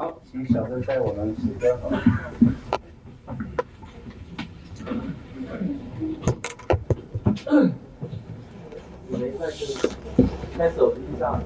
好，请小哥带我们起歌好了。我们一块是在手机上。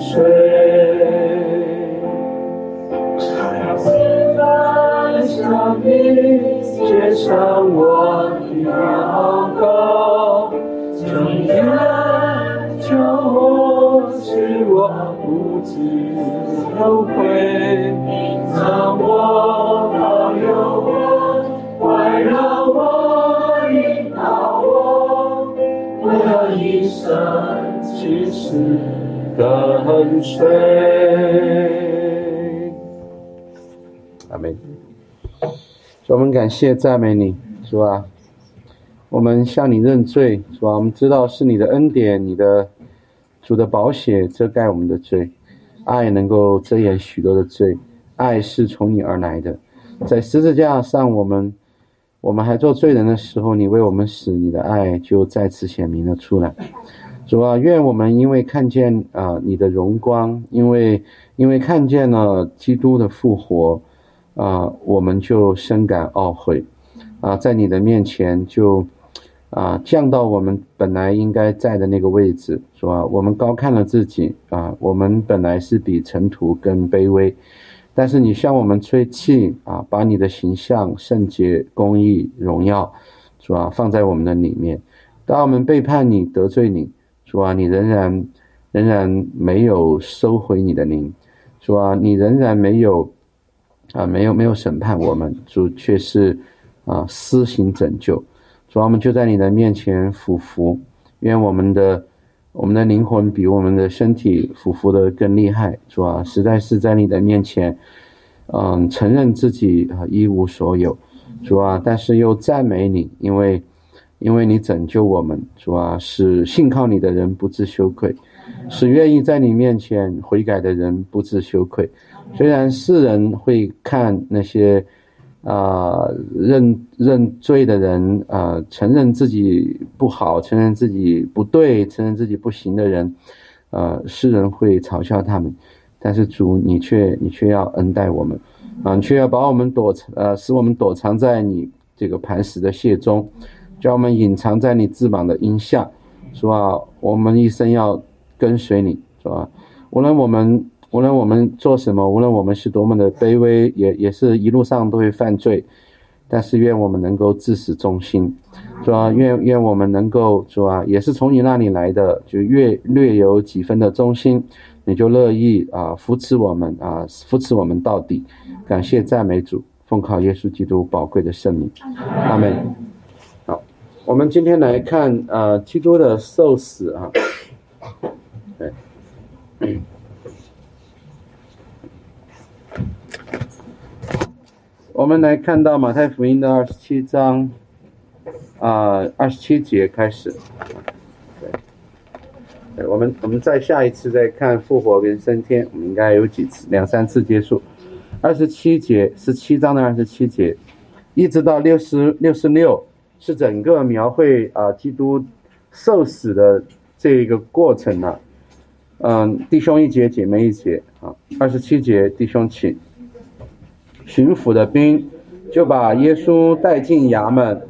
水，想要现在向你介想我。跟随。阿门。我们感谢赞美你，是吧，我们向你认罪，主啊，我们知道是你的恩典，你的主的宝血遮盖我们的罪，爱能够遮掩许多的罪，爱是从你而来的，在十字架上，我们我们还做罪人的时候，你为我们死，你的爱就再次显明了出来。主啊，愿我们因为看见啊你的荣光，因为因为看见了基督的复活。啊，我们就深感懊悔，啊，在你的面前就，啊，降到我们本来应该在的那个位置，是吧？我们高看了自己，啊，我们本来是比尘土更卑微，但是你向我们吹气，啊，把你的形象、圣洁、公义、荣耀，是吧？放在我们的里面。当我们背叛你、得罪你，是吧？你仍然仍然没有收回你的灵，是吧？你仍然没有。啊，没有没有审判我们，主却是啊施行拯救，主啊我们就在你的面前俯伏，愿我们的我们的灵魂比我们的身体俯伏的更厉害，主啊，实在是在你的面前，嗯，承认自己啊一无所有，主啊，但是又赞美你，因为因为你拯救我们，主啊，使信靠你的人不知羞愧，使愿意在你面前悔改的人不知羞愧。虽然世人会看那些啊认认罪的人啊，承认自己不好，承认自己不对，承认自己不行的人，呃，世人会嘲笑他们，但是主你却你却要恩待我们，啊，却要把我们躲藏呃，使我们躲藏在你这个磐石的穴中，叫我们隐藏在你翅膀的荫下，是吧？我们一生要跟随你，是吧？无论我们。无论我们做什么，无论我们是多么的卑微，也也是一路上都会犯罪，但是愿我们能够自始忠心，是吧？愿愿我们能够，是吧？也是从你那里来的，就越略有几分的忠心，你就乐意啊扶持我们啊扶持我们到底。感谢赞美主，奉靠耶稣基督宝贵的圣名，阿门。我们今天来看啊基督的受死啊，对。我们来看到马太福音的二十七章，啊，二十七节开始。对，我们我们再下一次再看复活跟升天，我们应该有几次，两三次结束。二十七节十七章的二十七节，一直到六十六十六是整个描绘啊基督受死的这一个过程呢。嗯，弟兄一节，姐妹一节啊。二十七节，弟兄请。巡抚的兵就把耶稣带进衙门，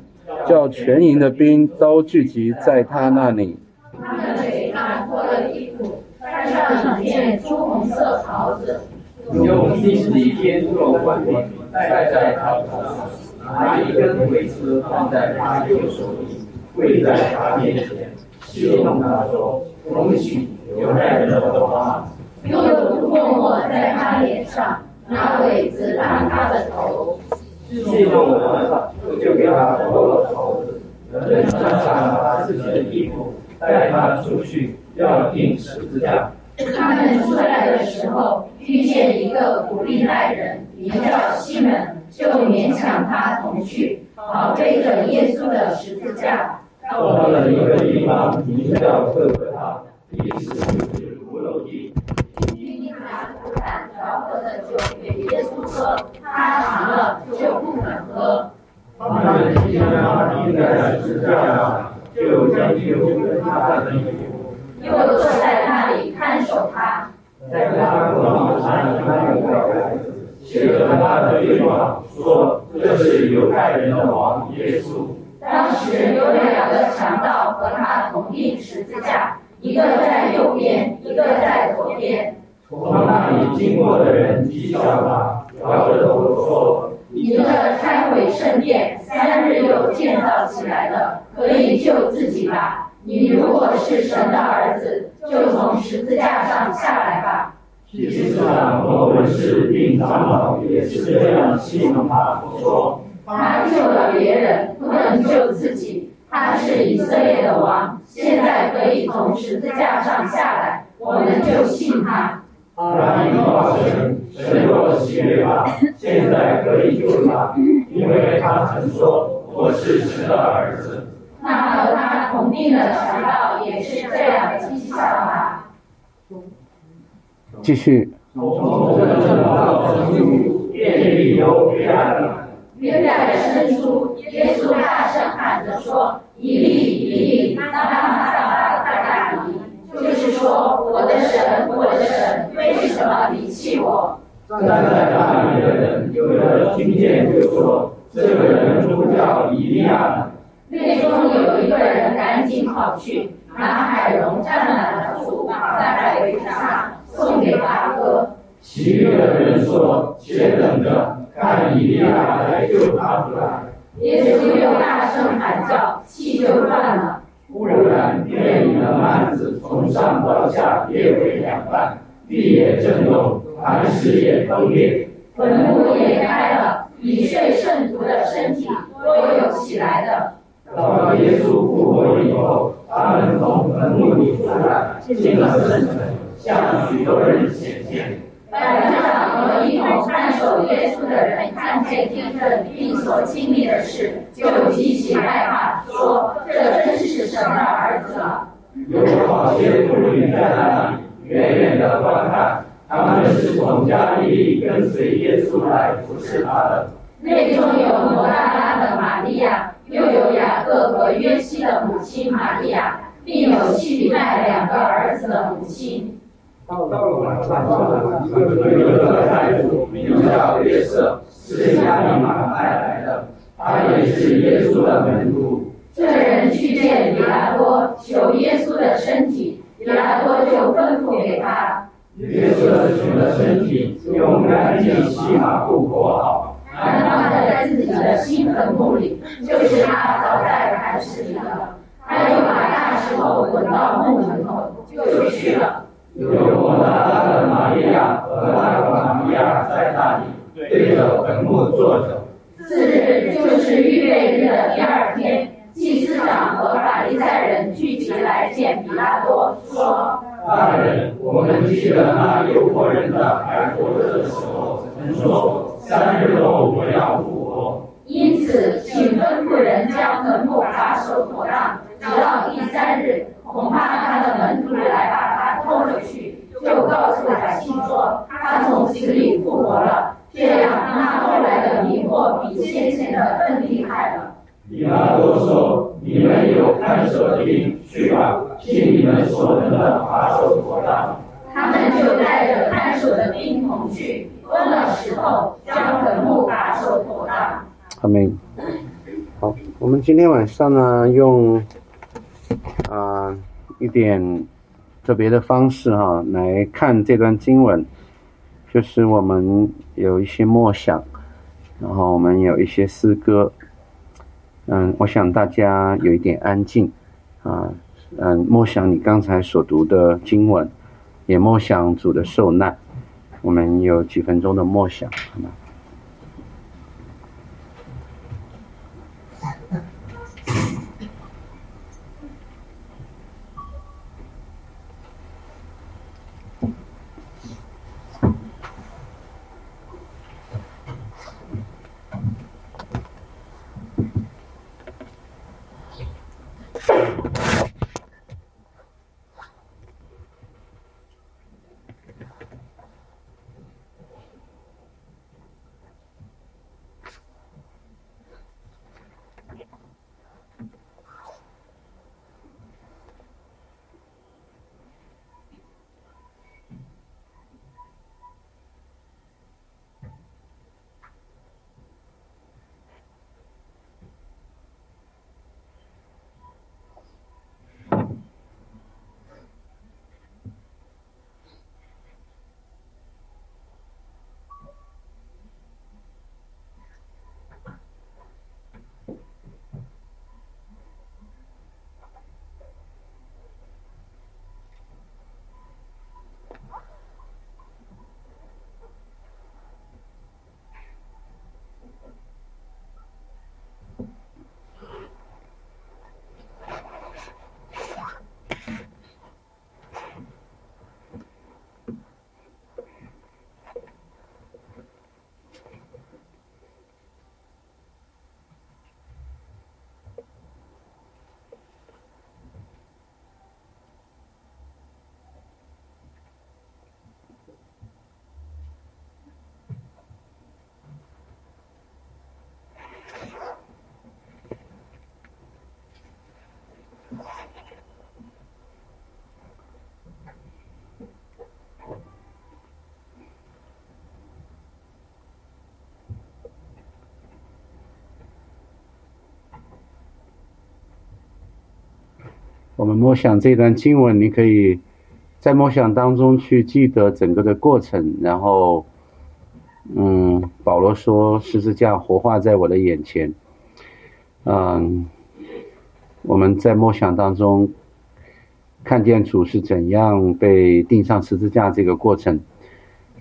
叫全营的兵都聚集在他那里。他们给他脱了衣服，穿上一件朱红色袍子，用金细编做冠冕戴在他头上，拿一根苇子放在他右手里，跪在他面前，戏弄他说：“恭喜犹太人的王！”又涂抹在他脸上。拿苇子打他的头，戏弄完了，就给他脱了袍子，扔上他自己的衣服，带他出去，要钉十字架。他们出来的时候，遇见一个古利奈人，名叫西门，就勉强他同去，好背着耶稣的十字架。到了一个地方，名叫哥哥他，意思就是骷髅地。调和的酒给耶稣喝，他尝了就不肯喝。他们听见他钉在十字架上，就将酒跟他的衣服，又坐在守他。在他口里含着他的孩子，写着他的对话，说这是犹太人的王耶稣。当时有两个强盗和他同定十字架，一个在右边，一个在左边。从那里经过的人讥笑他，摇着头说：“你这拆毁圣殿，三日又建造起来的，可以救自己吧？你如果是神的儿子，就从十字架上下来吧。祭司长和文士并长老也是这样形容他，说：他救了别人，不能救自己。他是以色列的王，现在可以从十字架上下来，我们就信他。他依靠神，神若喜悦他，现在可以救他，因为他曾说我是神的儿子。那和他同定的强盗也是这样讥笑他。继续。约在深处，耶稣大声喊着说：“一粒一粒，拉玛撒巴大利。”就是说，我的神，我的神，为什么离弃我？站在那里的人，有人听见就说：“这个人不叫以利亚呢。”内中有一个人赶紧跑去，拿海龙站满了醋，绑在海围上，送给大哥。其余的人说：“且等着，看以利亚来救他出来。”耶稣又大声喊叫，气就断了。忽然，殿里的幔子从上到下裂为两半，地也震动，磐石也崩裂，坟墓也开了，已睡圣徒的身体都有起来的。到耶稣复活以后，他们从坟墓里出来，进了圣城，向许多人显现。百夫长和一同看守耶稣的人看见地震并所经历的事，就极其害怕，说：“这真是神的儿子了。”有好些妇女在那里远远的观看，他们是从加利利跟随耶稣来服侍他的。内中有摩大拉的玛利亚，又有雅各和约西的母亲玛利亚，并有西比奈两个儿子的母亲。到了晚上，有一个财主名叫约瑟，是加利马派来的，他也是耶稣的门徒。这人去见比拉多，求耶稣的身体，比拉多就吩咐给他。约瑟取了身体，用干净洗马布裹好，安放在自己的新坟墓里，就是他早在磐石里的。他又把大石头滚到墓门口，就去了。有摩大拉的玛利亚和那个玛利亚在那里对着坟墓坐着。次日就是预备日的第二天，祭司长和法利赛人聚集来见比拉多，说：“大人，我们记得那诱惑人的还活着的时候，曾说三日后我要复活。因此，请吩咐人将坟墓把守妥当，直到第三日，恐怕他的门徒来把他偷了去，就告诉百姓说他从死里复活了。这样，那后来的迷惑比先前的更厉害了。”比拉多说：“你们有看守的兵，去吧，尽你们所能的把守妥当。”他们就带着看守的兵同去，崩了石头，将坟墓把守妥当。阿门。好，我们今天晚上呢，用啊、一点特别的方式哈、来看这段经文，就是我们有一些默想，然后我们有一些诗歌。嗯，我想大家有一点安静啊，嗯，默想你刚才所读的经文，也默想主的受难。我们有几分钟的默想，好吗？我们默想这段经文，你可以在默想当中去记得整个的过程，然后，嗯，保罗说十字架活化在我的眼前，嗯，我们在默想当中看见主是怎样被钉上十字架这个过程，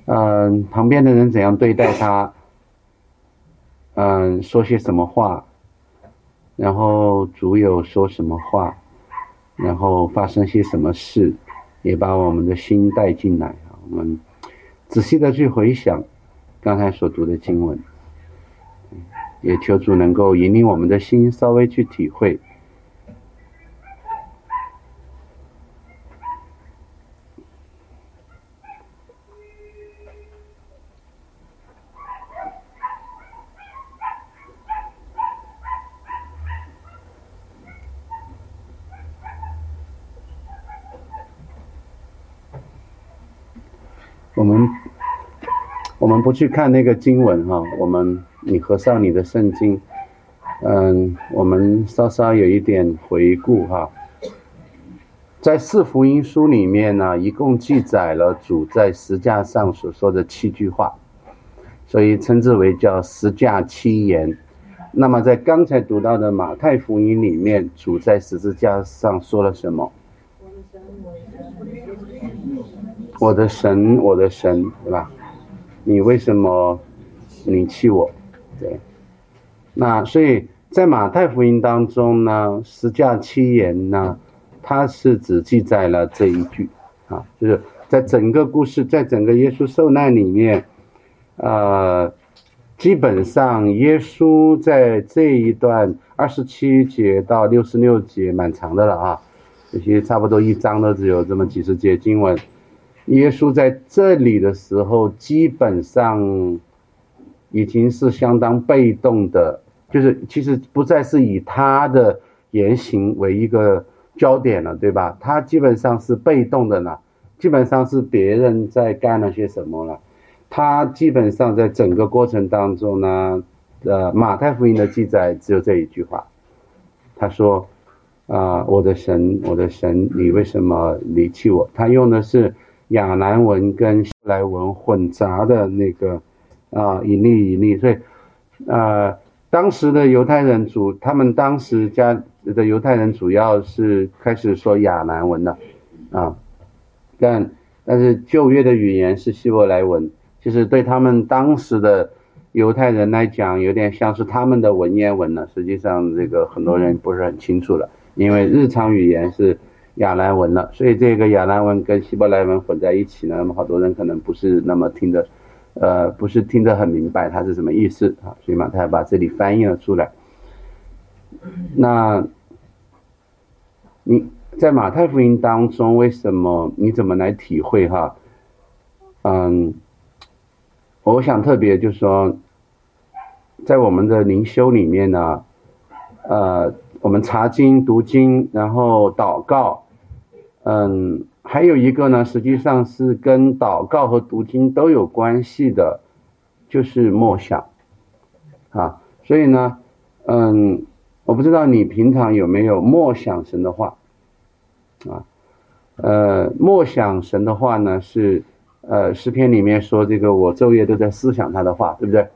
嗯，旁边的人怎样对待他，嗯，说些什么话。然后主有说什么话，然后发生些什么事，也把我们的心带进来啊。我们仔细的去回想刚才所读的经文，也求主能够引领我们的心，稍微去体会。们不去看那个经文哈，我们你合上你的圣经，嗯，我们稍稍有一点回顾哈，在四福音书里面呢，一共记载了主在十架上所说的七句话，所以称之为叫十架七言。那么在刚才读到的马太福音里面，主在十字架上说了什么？我的神，我的神，对吧？你为什么离弃我？对。那所以在马太福音当中呢，十架七言呢，它是只记载了这一句啊，就是在整个故事，在整个耶稣受难里面，呃，基本上耶稣在这一段二十七节到六十六节，蛮长的了啊，这些差不多一章都只有这么几十节经文。耶稣在这里的时候，基本上已经是相当被动的，就是其实不再是以他的言行为一个焦点了，对吧？他基本上是被动的了，基本上是别人在干了些什么了。他基本上在整个过程当中呢，呃，马太福音的记载只有这一句话，他说：“啊，我的神，我的神，你为什么离弃我？”他用的是。亚兰文跟希莱文混杂的那个啊，以利以利，所以呃，当时的犹太人主，他们当时家的犹太人主要是开始说亚兰文的啊，但但是旧约的语言是希伯来文，其实对他们当时的犹太人来讲，有点像是他们的文言文了。实际上，这个很多人不是很清楚了，因为日常语言是。亚兰文了，所以这个亚兰文跟希伯来文混在一起呢，那么好多人可能不是那么听得，呃，不是听得很明白它是什么意思啊，所以马太把这里翻译了出来。那你在马太福音当中，为什么你怎么来体会哈？嗯，我想特别就是说，在我们的灵修里面呢，呃，我们查经、读经，然后祷告。嗯，还有一个呢，实际上是跟祷告和读经都有关系的，就是默想，啊，所以呢，嗯，我不知道你平常有没有默想神的话，啊，呃，默想神的话呢是，呃，诗篇里面说这个我昼夜都在思想他的话，对不对？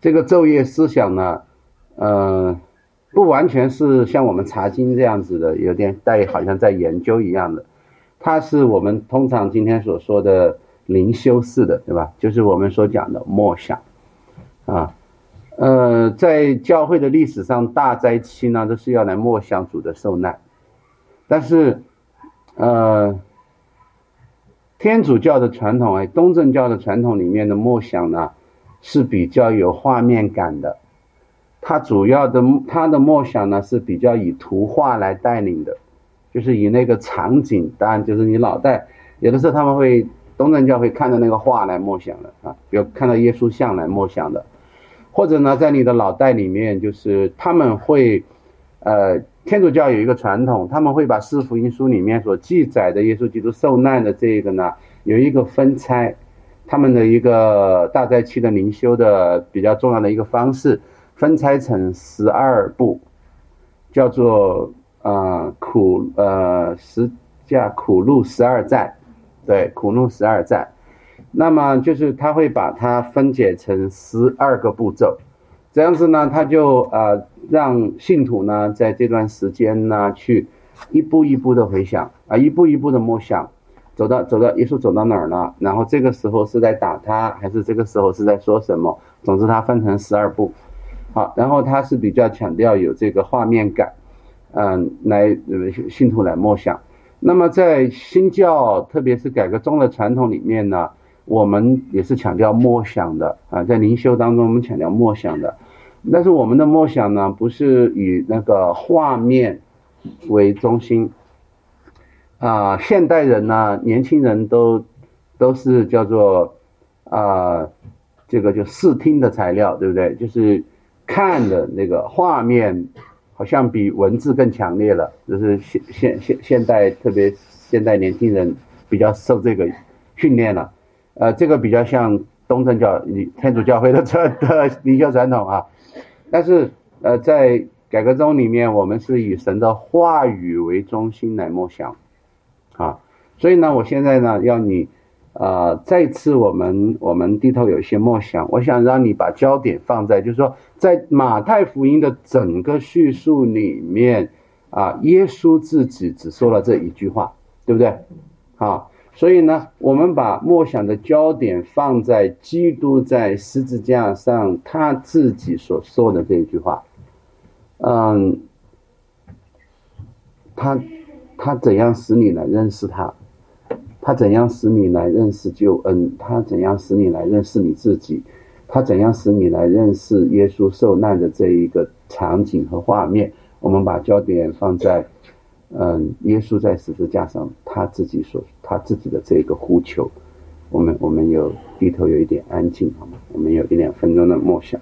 这个昼夜思想呢，呃。不完全是像我们查经这样子的，有点带好像在研究一样的，它是我们通常今天所说的灵修式的，对吧？就是我们所讲的默想，啊，呃，在教会的历史上，大灾期呢都是要来默想主的受难，但是，呃，天主教的传统哎，东正教的传统里面的默想呢是比较有画面感的。它主要的，它的默想呢是比较以图画来带领的，就是以那个场景，当然就是你脑袋，有的时候他们会东正教会看着那个画来默想的啊，比如看到耶稣像来默想的，或者呢，在你的脑袋里面，就是他们会，呃，天主教有一个传统，他们会把四福音书里面所记载的耶稣基督受难的这个呢，有一个分拆，他们的一个大灾期的灵修的比较重要的一个方式。分拆成十二部，叫做啊苦呃十架苦路十二站，对，苦路十二站。那么就是他会把它分解成十二个步骤，这样子呢，他就呃让信徒呢在这段时间呢去一步一步的回想啊，一步一步的默想，走到走到耶稣走到哪儿了，然后这个时候是在打他，还是这个时候是在说什么？总之，它分成十二步，好，然后他是比较强调有这个画面感，嗯，来信徒来默想。那么在新教，特别是改革中的传统里面呢。我们也是强调默想的啊，在灵修当中，我们强调默想的，但是我们的默想呢，不是以那个画面为中心啊。现代人呢，年轻人都都是叫做啊，这个就视听的材料，对不对？就是看的那个画面，好像比文字更强烈了。就是现现现现代，特别现代年轻人比较受这个训练了。呃，这个比较像东正教、天主教会的这的灵修传统啊，但是呃，在改革中里面，我们是以神的话语为中心来默想，啊，所以呢，我现在呢要你，呃，再次我们我们低头有一些默想，我想让你把焦点放在，就是说，在马太福音的整个叙述里面，啊，耶稣自己只说了这一句话，对不对？好。所以呢，我们把默想的焦点放在基督在十字架上他自己所说的这一句话，嗯，他他怎样使你来认识他？他怎样使你来认识救恩？他怎样使你来认识你自己？他怎样使你来认识耶稣受难的这一个场景和画面？我们把焦点放在。嗯，耶稣在十字架上，他自己所他自己的这个呼求，我们我们有低头有一点安静好吗？我们有一两分钟的默想。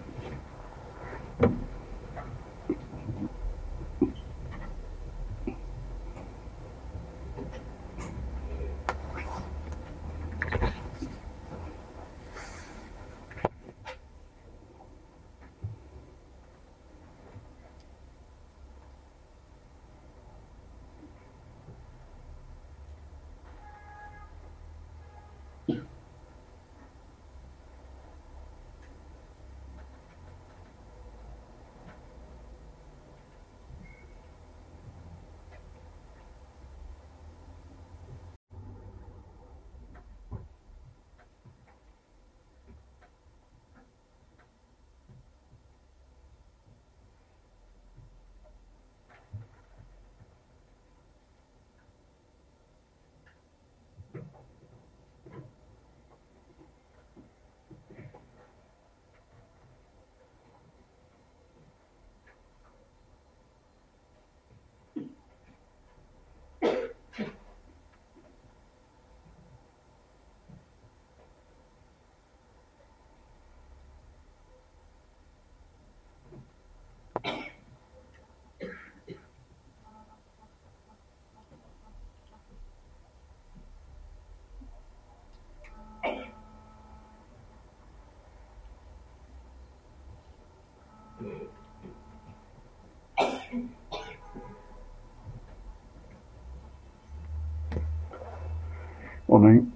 我们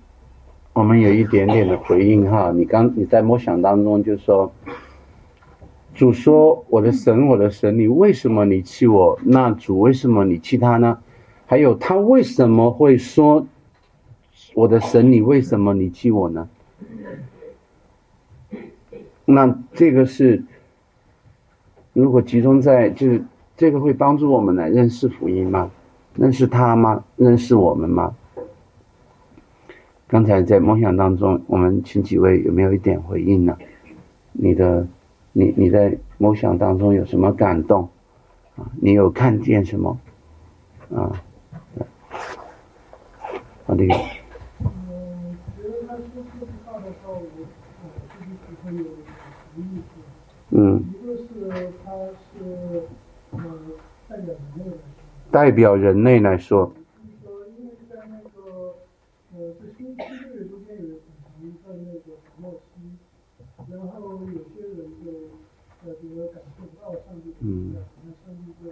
我们有一点点的回应哈，你刚你在默想当中就说，主说我的神我的神，你为什么你弃我？那主为什么你弃他呢？还有他为什么会说我的神你为什么你弃我呢？那这个是如果集中在就是这个会帮助我们来认识福音吗？认识他吗？认识我们吗？刚才在梦想当中，我们请几位有没有一点回应呢？你的，你你在梦想当中有什么感动？啊，你有看见什么？啊，好的。嗯。代表人类来说。然后有些人就呃，比如感受不到上帝的力量，那上帝就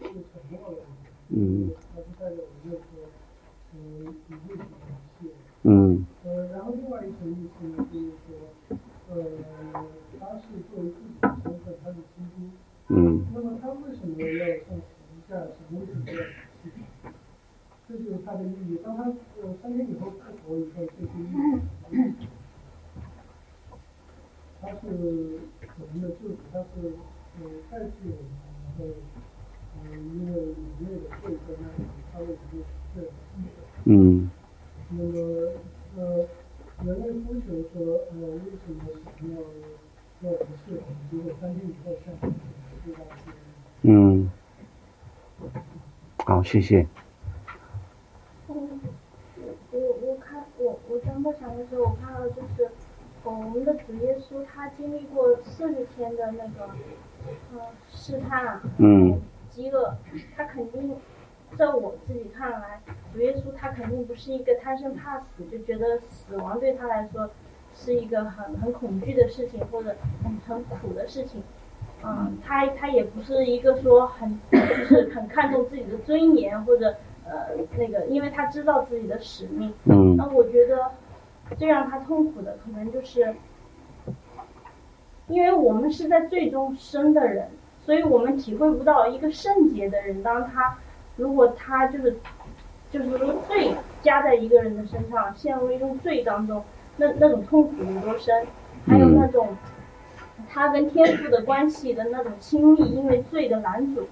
就沉默了嗯它就代表一个是。嗯。呃，然后另外一层意思呢，就是说，呃，他是作为自己的身份，他是基督。嗯。那么他为什么要上十字架？什么为什么要死？这就是他的意义。当他呃三天以后复活以后，这些意义。他是我们的救主，他是呃代替我们，然后嗯，因为里面的罪在那里，他为什么死的？嗯。那么，呃，人类呼求说，呃，为什么想要要不是？如果三天以后下来，对吧？嗯。好，谢谢。嗯，我我看我我张默想的时候，我看到就是我们的主耶稣他经历过四十天的那个呃试探，嗯，饥饿，他肯定。在我自己看来，主耶稣他肯定不是一个贪生怕死，就觉得死亡对他来说是一个很很恐惧的事情，或者很很苦的事情。嗯，他他也不是一个说很就是很看重自己的尊严或者呃那个，因为他知道自己的使命。嗯。那我觉得最让他痛苦的可能就是，因为我们是在最终生的人，所以我们体会不到一个圣洁的人当他。如果他就是，就是说罪加在一个人的身上，陷入一种罪当中，那那种痛苦有多深？还有那种他跟天父的关系的那种亲密，因为罪的拦阻，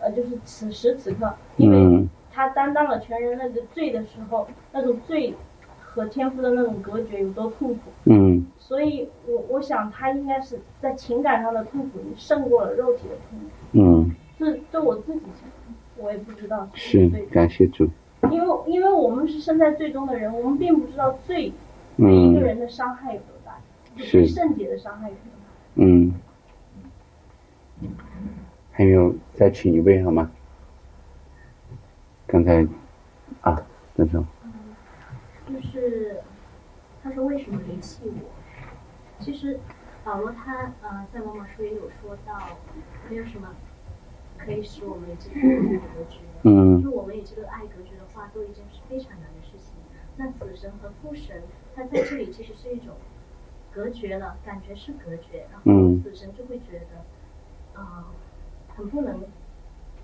呃，就是此时此刻，因为他担当了全人类的罪的时候，那种罪和天赋的那种隔绝有多痛苦？嗯。所以我我想他应该是在情感上的痛苦胜过了肉体的痛苦。嗯。这这我自己。我也不知道是感谢主，因为因为我们是身在最终的人，我们并不知道罪对一个人的伤害有多大，对圣洁的伤害有多大。嗯，还有再请一位好吗？刚才啊，等等。就是他说为什么离弃我？其实保罗他呃在罗马书也有说到，没有什么。可以使我们与这个爱隔绝。嗯。就我们与这个爱隔绝的话，都已经是非常难的事情。那子神和父神，他在这里其实是一种隔绝了，感觉是隔绝，然后子神就会觉得，啊，很不能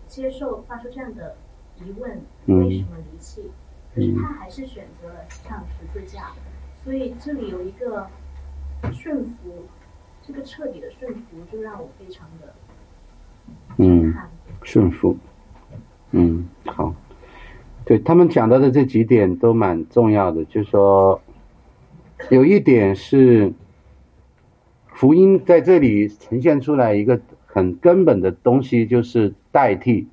接受，发出这样的疑问：为什么离弃？可是他还是选择了上十字架。所以这里有一个顺服，这个彻底的顺服，就让我非常的。嗯，顺服，嗯，好，对他们讲到的这几点都蛮重要的，就是说，有一点是福音在这里呈现出来一个很根本的东西，就是代替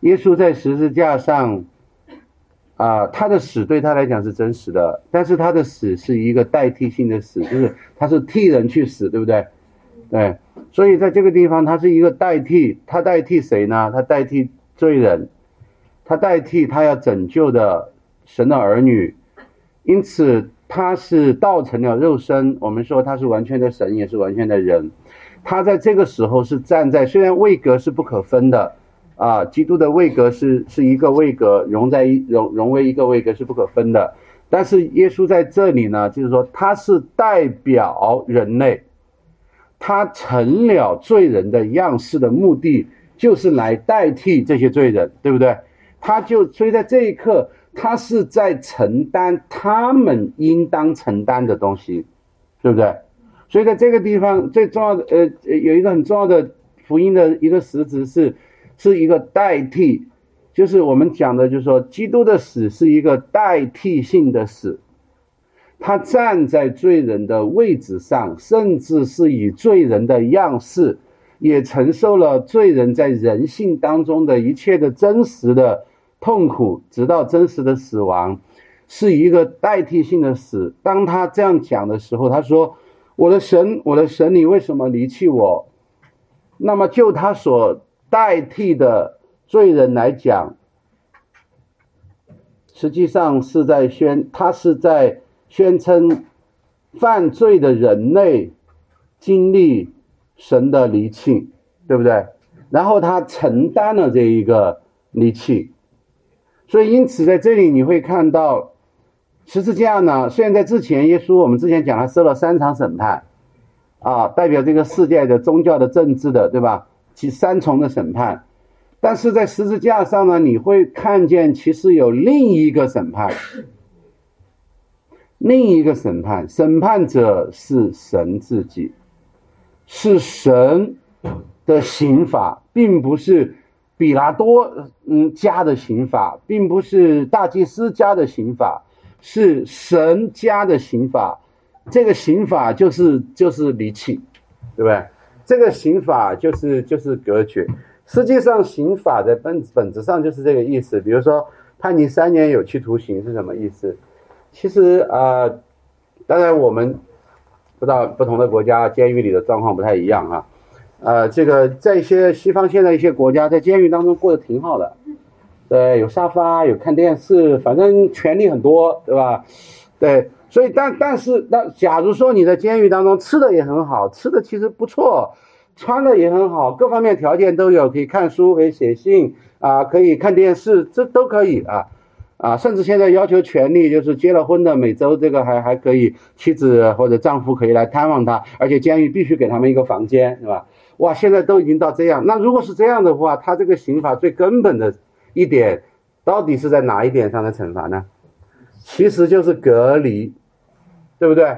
耶稣在十字架上，啊，他的死对他来讲是真实的，但是他的死是一个代替性的死，就是他是替人去死，对不对？对。所以在这个地方，他是一个代替，他代替谁呢？他代替罪人，他代替他要拯救的神的儿女，因此他是道成了肉身。我们说他是完全的神，也是完全的人。他在这个时候是站在，虽然位格是不可分的，啊，基督的位格是是一个位格，融在一融融为一个位格是不可分的。但是耶稣在这里呢，就是说他是代表人类。他成了罪人的样式的目的，就是来代替这些罪人，对不对？他就所以在这一刻，他是在承担他们应当承担的东西，对不对？所以在这个地方，最重要的呃，有一个很重要的福音的一个实质是，是一个代替，就是我们讲的，就是说，基督的死是一个代替性的死。他站在罪人的位置上，甚至是以罪人的样式，也承受了罪人在人性当中的一切的真实的痛苦，直到真实的死亡，是一个代替性的死。当他这样讲的时候，他说：“我的神，我的神，你为什么离弃我？”那么就他所代替的罪人来讲，实际上是在宣，他是在。宣称犯罪的人类经历神的离弃，对不对？然后他承担了这一个离弃，所以因此在这里你会看到十字架呢，虽然在之前耶稣我们之前讲他受了三场审判，啊，代表这个世界的宗教的政治的，对吧？其三重的审判，但是在十字架上呢，你会看见其实有另一个审判。另一个审判，审判者是神自己，是神的刑法，并不是比拉多嗯加的刑法，并不是大祭司加的刑法，是神加的刑法。这个刑法就是就是离弃，对不对？这个刑法就是就是隔绝。实际上，刑法的本本质上就是这个意思。比如说，判你三年有期徒刑是什么意思？其实啊，当然我们不知道不同的国家监狱里的状况不太一样啊。呃，这个在一些西方现在一些国家，在监狱当中过得挺好的，对，有沙发，有看电视，反正权利很多，对吧？对，所以但但是那假如说你在监狱当中吃的也很好，吃的其实不错，穿的也很好，各方面条件都有，可以看书，可以写信啊，可以看电视，这都可以啊。啊，甚至现在要求权利，就是结了婚的每周这个还还可以，妻子或者丈夫可以来探望他，而且监狱必须给他们一个房间，是吧？哇，现在都已经到这样。那如果是这样的话，他这个刑法最根本的一点，到底是在哪一点上的惩罚呢？其实就是隔离，对不对？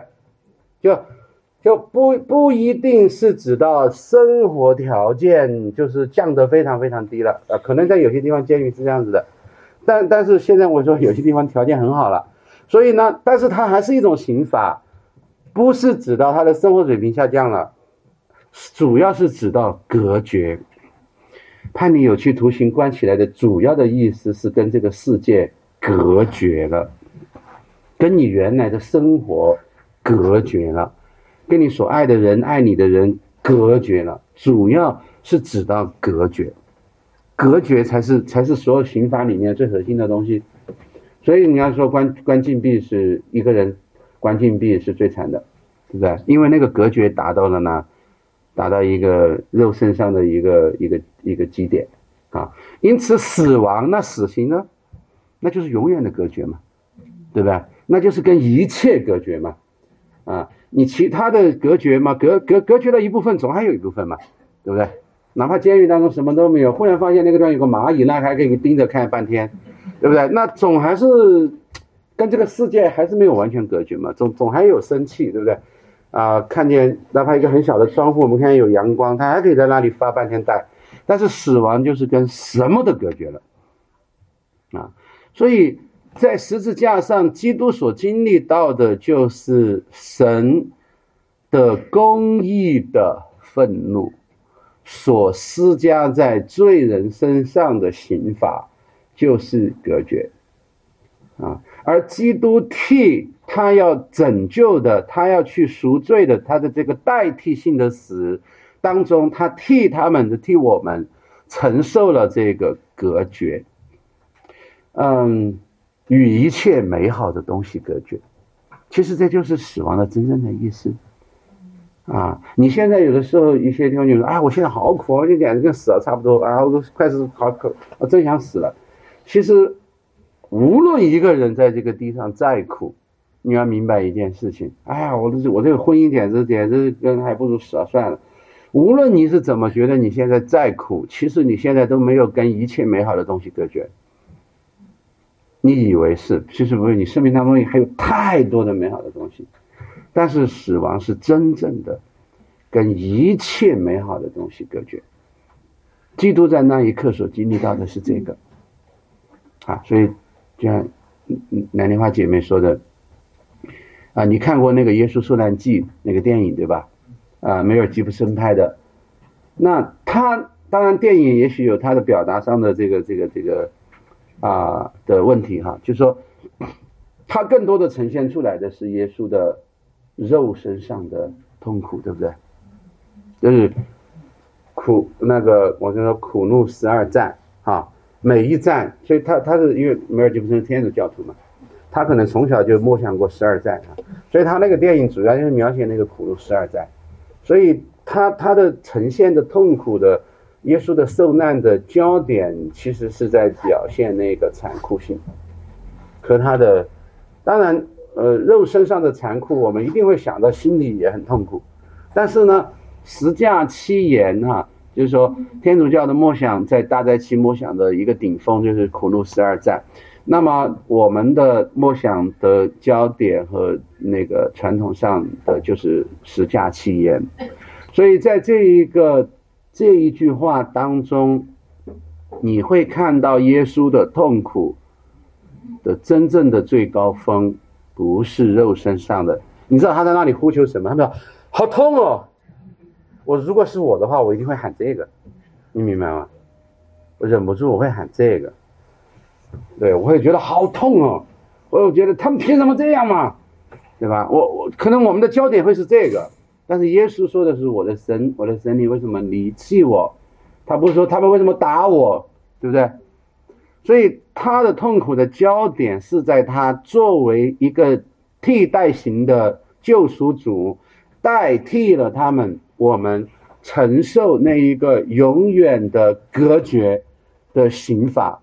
就就不不一定是指到生活条件就是降得非常非常低了，呃，可能在有些地方监狱是这样子的。但但是现在我说有些地方条件很好了，所以呢，但是它还是一种刑法，不是指到他的生活水平下降了，主要是指到隔绝，判你有期徒刑关起来的主要的意思是跟这个世界隔绝了，跟你原来的生活隔绝了，跟你所爱的人爱你的人隔绝了，主要是指到隔绝。隔绝才是才是所有刑法里面最核心的东西，所以你要说关关禁闭是一个人关禁闭是最惨的，对不对？因为那个隔绝达到了呢，达到一个肉身上的一个一个一个基点啊，因此死亡那死刑呢，那就是永远的隔绝嘛，对不对？那就是跟一切隔绝嘛，啊，你其他的隔绝嘛，隔隔隔绝了一部分，总还有一部分嘛，对不对？哪怕监狱当中什么都没有，忽然发现那个地方有个蚂蚁，那还可以盯着看半天，对不对？那总还是跟这个世界还是没有完全隔绝嘛，总总还有生气，对不对？啊，看见哪怕一个很小的窗户，我们看见有阳光，它还可以在那里发半天呆。但是死亡就是跟什么都隔绝了啊！所以在十字架上，基督所经历到的就是神的公义的愤怒。所施加在罪人身上的刑罚，就是隔绝，啊，而基督替他要拯救的，他要去赎罪的，他的这个代替性的死当中，他替他们的替我们承受了这个隔绝，嗯，与一切美好的东西隔绝，其实这就是死亡的真正的意思。啊，你现在有的时候一些地方就说，哎，我现在好苦，我就简直跟死了差不多啊，我都快是好可，我真想死了。其实，无论一个人在这个地上再苦，你要明白一件事情，哎呀，我这我这个婚姻简直简直跟还不如死了算了。无论你是怎么觉得你现在再苦，其实你现在都没有跟一切美好的东西隔绝。你以为是，其实不是，你生命当中还有太多的美好的东西。但是死亡是真正的跟一切美好的东西隔绝。基督在那一刻所经历到的是这个，啊，所以就像南莲花姐妹说的，啊，你看过那个《耶稣受难记》那个电影对吧？啊，梅尔吉布森拍的。那他当然电影也许有他的表达上的这个这个这个啊的问题哈，就是说他更多的呈现出来的是耶稣的。肉身上的痛苦，对不对？就是苦那个，我就说苦怒十二战啊，每一战，所以他他是因为梅尔吉布森是天主教徒嘛，他可能从小就默想过十二战啊，所以他那个电影主要就是描写那个苦怒十二战，所以他他的呈现的痛苦的耶稣的受难的焦点其实是在表现那个残酷性，和他的，当然，呃，肉身上的残酷，我们一定会想到心里也很痛苦，但是呢，十架七言哈，就是说天主教的默想在大灾期默想的一个顶峰就是苦路十二站，那么我们的默想的焦点和那个传统上的就是十架七言，所以在这一个。这一句话当中，你会看到耶稣的痛苦的真正的最高峰，不是肉身上的。你知道他在那里呼求什么？他说：“好痛哦！”我如果是我的话，我一定会喊这个，你明白吗？我忍不住我会喊这个，对我会觉得好痛哦！我觉得他们凭什么这样嘛？对吧？我我可能我们的焦点会是这个。但是耶稣说的是我的神，我的神，你为什么离弃我？他不是说他们为什么打我，对不对？所以他的痛苦的焦点是在他作为一个替代型的救赎主，代替了他们，我们承受那一个永远的隔绝的刑罚。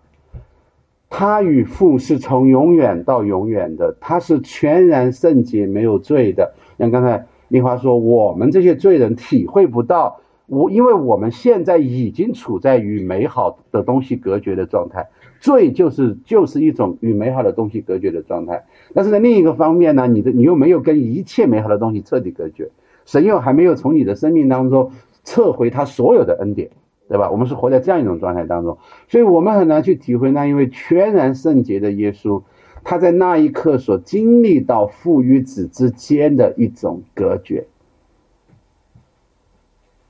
他与父是从永远到永远的，他是全然圣洁没有罪的。像刚才。丽华说：“我们这些罪人体会不到，我因为我们现在已经处在与美好的东西隔绝的状态，罪就是就是一种与美好的东西隔绝的状态。但是在另一个方面呢，你的你又没有跟一切美好的东西彻底隔绝，神又还没有从你的生命当中撤回他所有的恩典，对吧？我们是活在这样一种状态当中，所以我们很难去体会那因为全然圣洁的耶稣。”他在那一刻所经历到父与子之间的一种隔绝，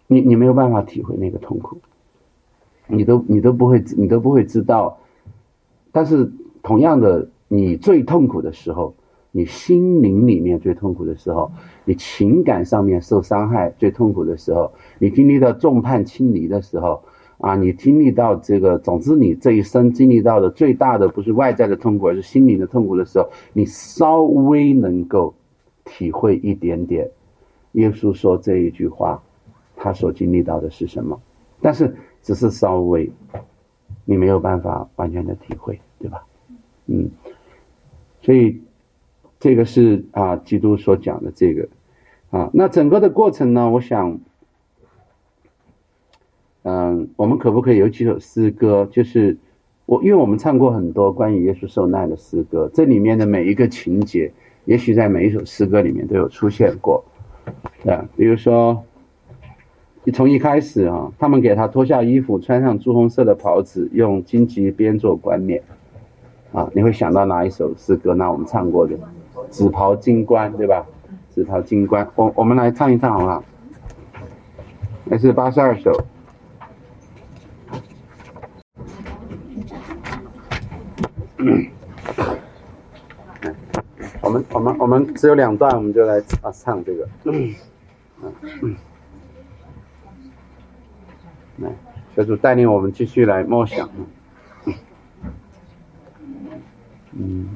你你没有办法体会那个痛苦，你都你都不会你都不会知道。但是同样的，你最痛苦的时候，你心灵里面最痛苦的时候，你情感上面受伤害最痛苦的时候，你经历到众叛亲离的时候。啊，你经历到这个，总之你这一生经历到的最大的不是外在的痛苦，而是心灵的痛苦的时候，你稍微能够体会一点点。耶稣说这一句话，他所经历到的是什么？但是只是稍微，你没有办法完全的体会，对吧？嗯，所以这个是啊，基督所讲的这个啊，那整个的过程呢，我想。嗯，我们可不可以有几首诗歌？就是我，因为我们唱过很多关于耶稣受难的诗歌，这里面的每一个情节，也许在每一首诗歌里面都有出现过，啊，比如说，你从一开始啊，他们给他脱下衣服，穿上朱红色的袍子，用荆棘编做冠冕，啊，你会想到哪一首诗歌？那我们唱过的《紫袍金冠》，对吧？《紫袍金冠》，我我们来唱一唱好不好？那是八十二首。我们我们我们只有两段，我们就来啊唱这个。嗯嗯，来，小主带领我们继续来默想。嗯。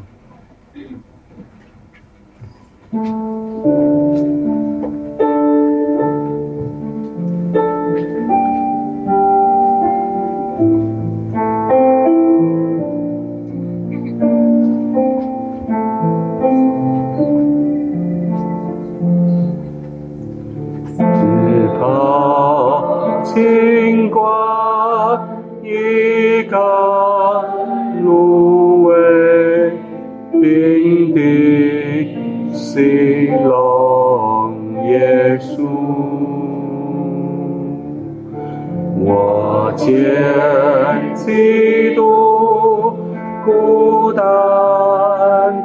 千几度，孤单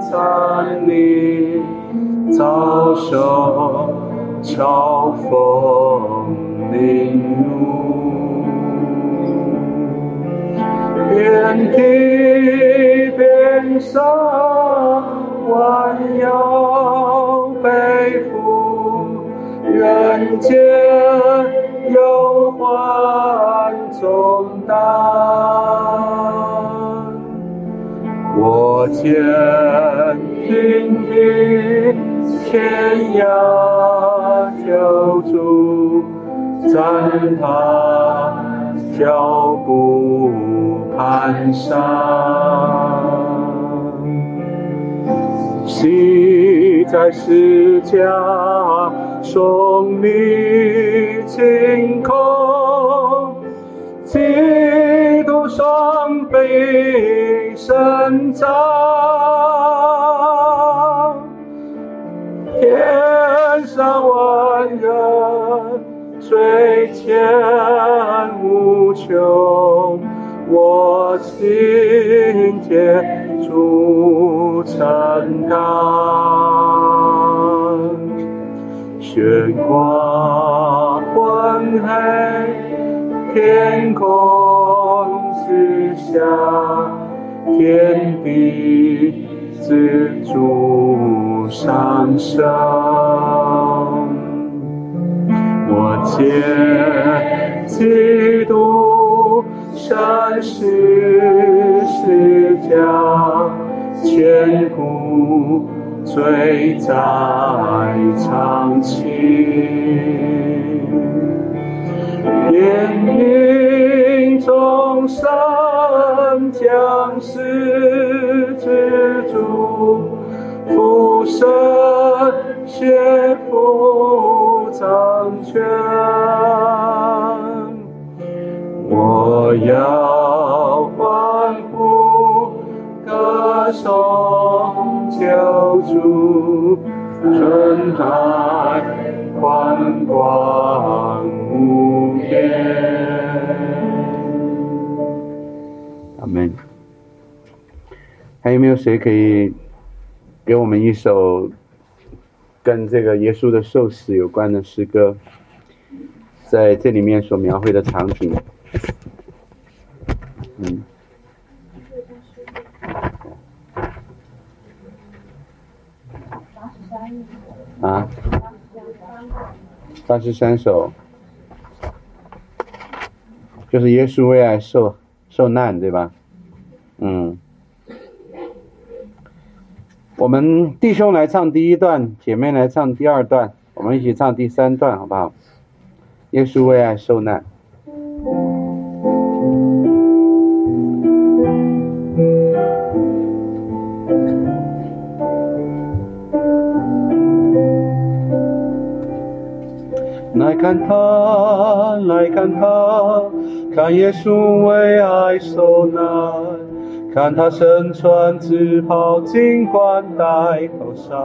残立，遭受嘲讽凌辱，遍体遍伤，弯腰背负人间。千军的，天涯救出，在他脚步蹒跚，谁在世家送你晴空，基督双倍生长。天无穷，我心间主承担。悬挂昏黑天空之下，天地自主上升。切基督善世世家，千古罪在长清，怜悯众生将世之主。福生，学佛。掌权，我要欢呼歌颂救主，春台宽广无边。阿门。还有没有谁可以给我们一首？跟这个耶稣的受死有关的诗歌，在这里面所描绘的场景，嗯，啊，八十三首，就是耶稣为爱受受难，对吧？嗯。我们弟兄来唱第一段，姐妹来唱第二段，我们一起唱第三段，好不好？耶稣为爱受难。来看他，来看他，看耶稣为爱受难。看他身穿紫袍，金冠戴头纱；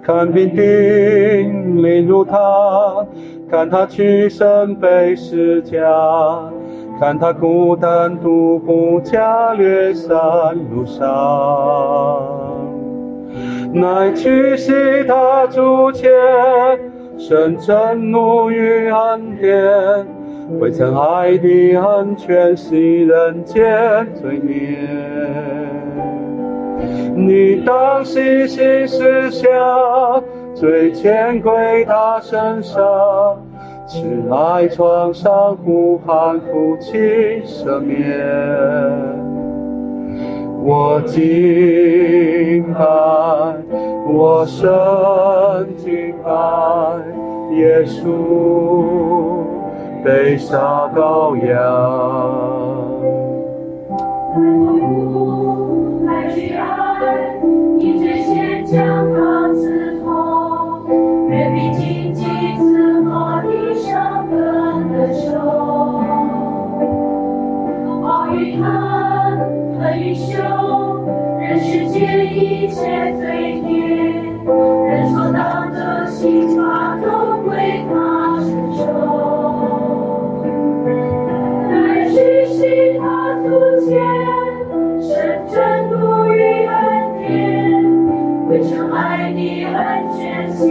看兵丁领入他，看他屈身背世家；看他孤单独步加略山路上，乃屈膝他足前，深真怒与恩典。未曾爱的恩全系人间罪孽，你当细心思想，最牵归他身上，此来床上呼喊父亲赦免。我敬拜，我深敬拜耶稣。被杀羔羊，来去爱，你最先将他刺痛，愿比荆棘刺破地上根的手。暴雨恨，恨与凶，人世间一切罪孽，最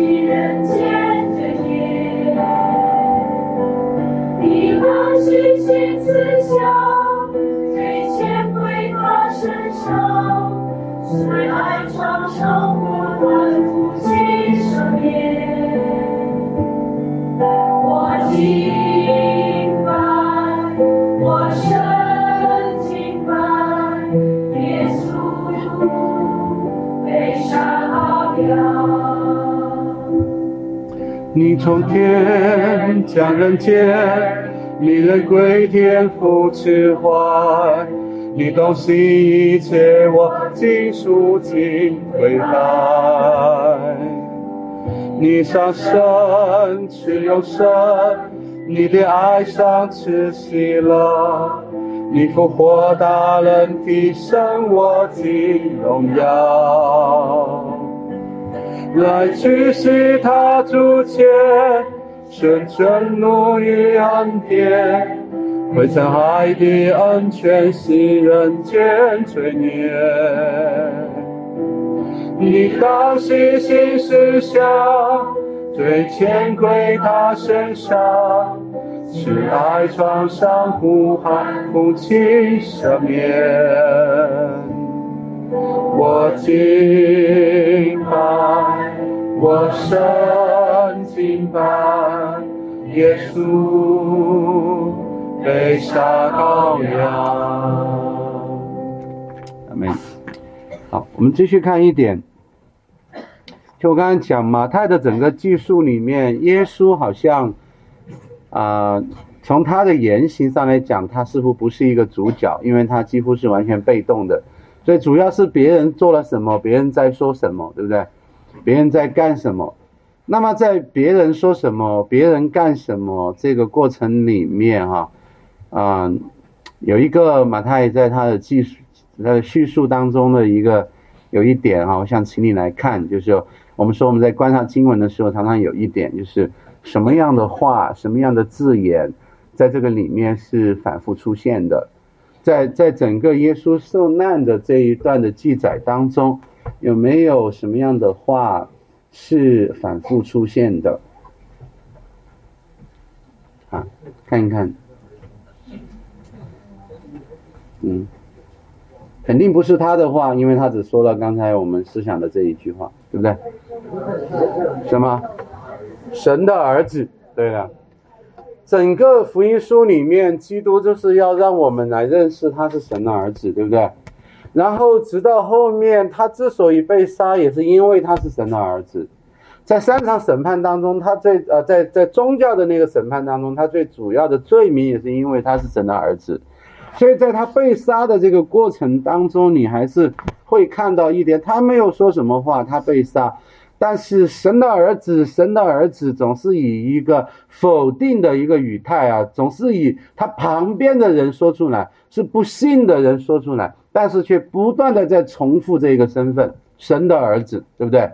谦归他身上，最爱长生你从天降人间，你人归天父之怀，你洞悉一切，我尽数尽归来。你上升至永生，你的爱上至喜乐，你复活大人提升我的荣耀。来去是他主前，纯真怒与恩典，汇成海底恩泉，是人间罪孽。你当细心思想，最牵归他身上，是爱创伤呼喊父亲赦免。我敬拜，我深敬拜，耶稣被杀羔羊。阿门。好，我们继续看一点。就我刚才讲马太的整个记述里面，耶稣好像啊、从他的言行上来讲，他似乎不是一个主角，因为他几乎是完全被动的。所以主要是别人做了什么，别人在说什么，对不对？别人在干什么？那么在别人说什么，别人干什么这个过程里面，哈，啊、有一个马太在他的记述、他的叙述当中的一个有一点哈，我想请你来看，就是我们说我们在观察经文的时候，常常有一点就是什么样的话、什么样的字眼，在这个里面是反复出现的。在在整个耶稣受难的这一段的记载当中，有没有什么样的话是反复出现的？啊，看一看，嗯，肯定不是他的话，因为他只说了刚才我们思想的这一句话，对不对？什么？神的儿子，对了。整个福音书里面，基督就是要让我们来认识他是神的儿子，对不对？然后直到后面，他之所以被杀，也是因为他是神的儿子。在三场审判当中，他最呃在在宗教的那个审判当中，他最主要的罪名也是因为他是神的儿子。所以在他被杀的这个过程当中，你还是会看到一点，他没有说什么话，他被杀。但是神的儿子，神的儿子总是以一个否定的一个语态啊，总是以他旁边的人说出来，是不信的人说出来，但是却不断的在重复这个身份，神的儿子，对不对？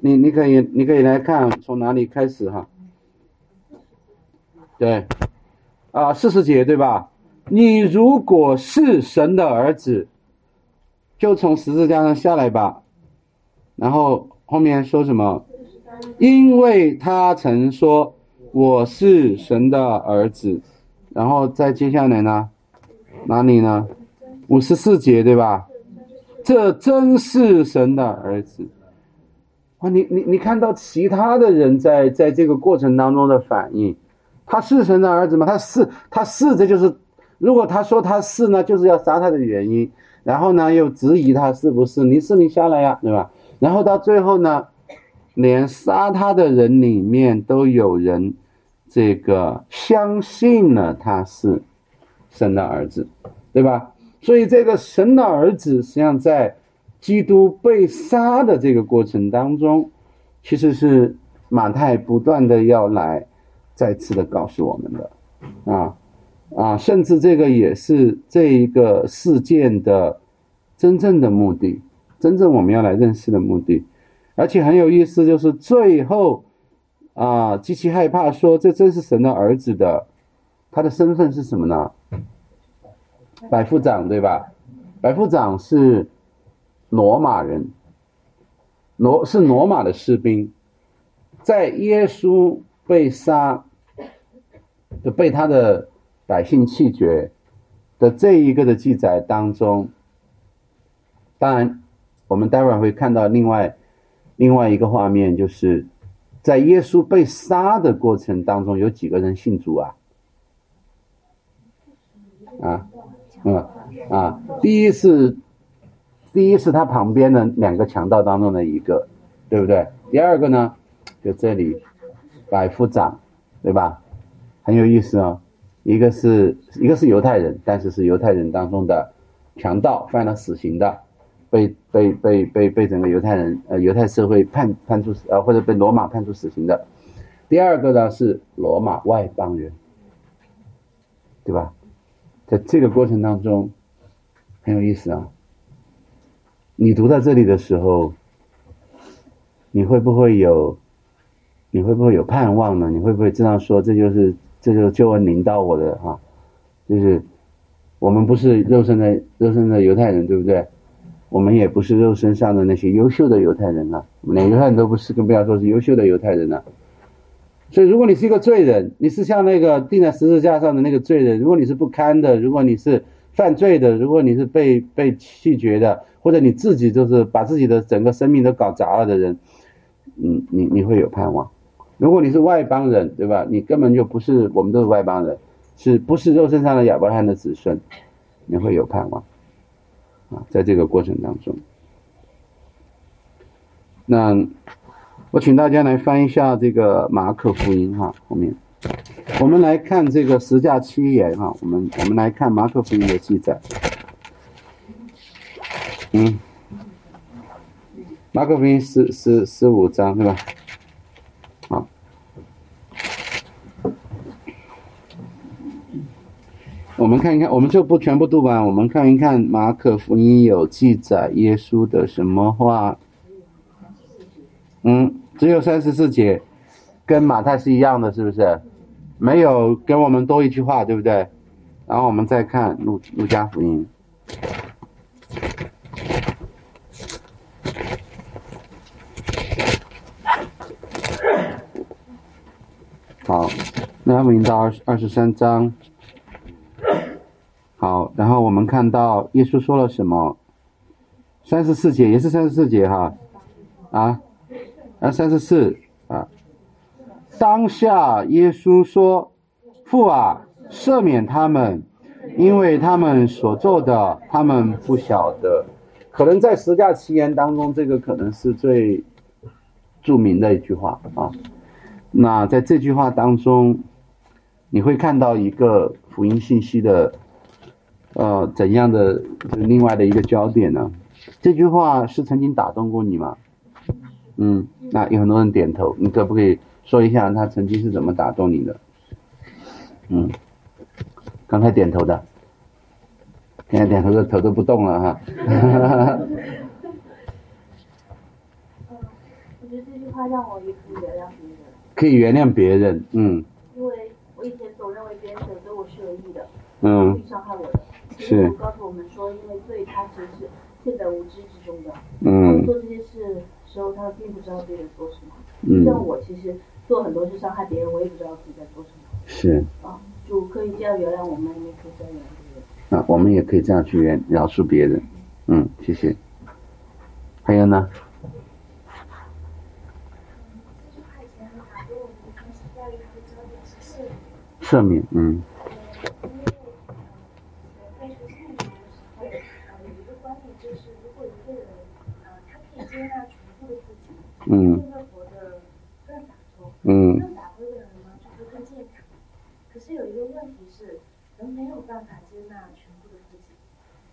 你你可以你可以来看从哪里开始哈？对，啊，四十节对吧？你如果是神的儿子，就从十字架上下来吧，然后。后面说什么？因为他曾说我是神的儿子，然后再接下来呢？哪里呢？五十四节对吧？这真是神的儿子。啊，你你你看到其他的人在在这个过程当中的反应，他是神的儿子吗？他是，他是，这就是如果他说他是呢，就是要杀他的原因。然后呢，又质疑他是不是？你是你下来呀，对吧？然后到最后呢，连杀他的人里面都有人，这个相信了他是神的儿子，对吧？所以这个神的儿子实际上在基督被杀的这个过程当中，其实是马太不断的要来再次的告诉我们的，啊啊，甚至这个也是这一个事件的真正的目的。真正我们要来认识的目的，而且很有意思，就是最后啊，极其害怕说这真是神的儿子的，他的身份是什么呢？百夫长对吧？百夫长是罗马人，罗是罗马的士兵，在耶稣被杀，就被他的百姓弃绝的这一个的记载当中，当然。我们待会儿会看到另外另外一个画面，就是在耶稣被杀的过程当中，有几个人信主啊？啊，嗯啊，第一是第一是他旁边的两个强盗当中的一个，对不对？第二个呢，就这里百夫长，对吧？很有意思哦。一个是一个是犹太人，但是是犹太人当中的强盗，犯了死刑的，被被被被被整个犹太人呃犹太社会判判处死呃或者被罗马判处死刑的。第二个呢是罗马外邦人，对吧？在这个过程当中很有意思啊。你读到这里的时候，你会不会有你会不会有盼望呢？你会不会这样说？这就是这就是救恩领到我的哈，就是我们不是肉身的肉身的犹太人，对不对？我们也不是肉身上的那些优秀的犹太人啊，连犹太人都不是，更不要说是优秀的犹太人了。所以，如果你是一个罪人，你是像那个钉在十字架上的那个罪人，如果你是不堪的，如果你是犯罪的，如果你是被被弃绝的，或者你自己就是把自己的整个生命都搞砸了的人，嗯，你你会有盼望。如果你是外邦人，对吧？你根本就不是，我们都是外邦人，是不是肉身上的亚伯拉罕的子孙？你会有盼望啊，在这个过程当中，那。我请大家来翻一下这个马可福音哈，后面我们来看这个十架七言哈，我们我们来看马可福音的记载，嗯，马可福音十十十五章是吧？我们看一看，我们就不全部读完，我们看一看马可福音有记载耶稣的什么话，嗯。只有三十四节，跟马太是一样的，是不是？没有跟我们多一句话，对不对？然后我们再看路路加福音。好，那我们到二十二十三章。好，然后我们看到耶稣说了什么？三十四节也是三十四节哈，啊。啊，三十四啊！当下耶稣说：“父啊，赦免他们，因为他们所做的，他们不晓得。”可能在十架奇言当中，这个可能是最著名的一句话啊。那在这句话当中，你会看到一个福音信息的呃怎样的就另外的一个焦点呢？这句话是曾经打动过你吗？嗯。那有很多人点头，你可不可以说一下他曾经是怎么打动你的？嗯，刚才点头的，现在点头的头都不动了哈。我觉得这句话让我也可以原谅别人。可以原谅别人，嗯。因为我以前总认为别人对我是有意的，嗯，故意伤害我的。是。告诉我们说，因为罪，他其实是现在无知之中的。嗯。做这些事。时候他并不知道自己在做什么，嗯像我其实做很多事伤害别人，我也不知道自己在做什么。是啊，就可以这样原谅我们，也可以这样原谅别人。啊，我们也可以这样去原饶恕别人。嗯，谢谢。还有呢？赦免，嗯。嗯。嗯。就会活得更洒脱的人呢，就会更健康。可是有一个问题是，人没有办法接纳全部的自己，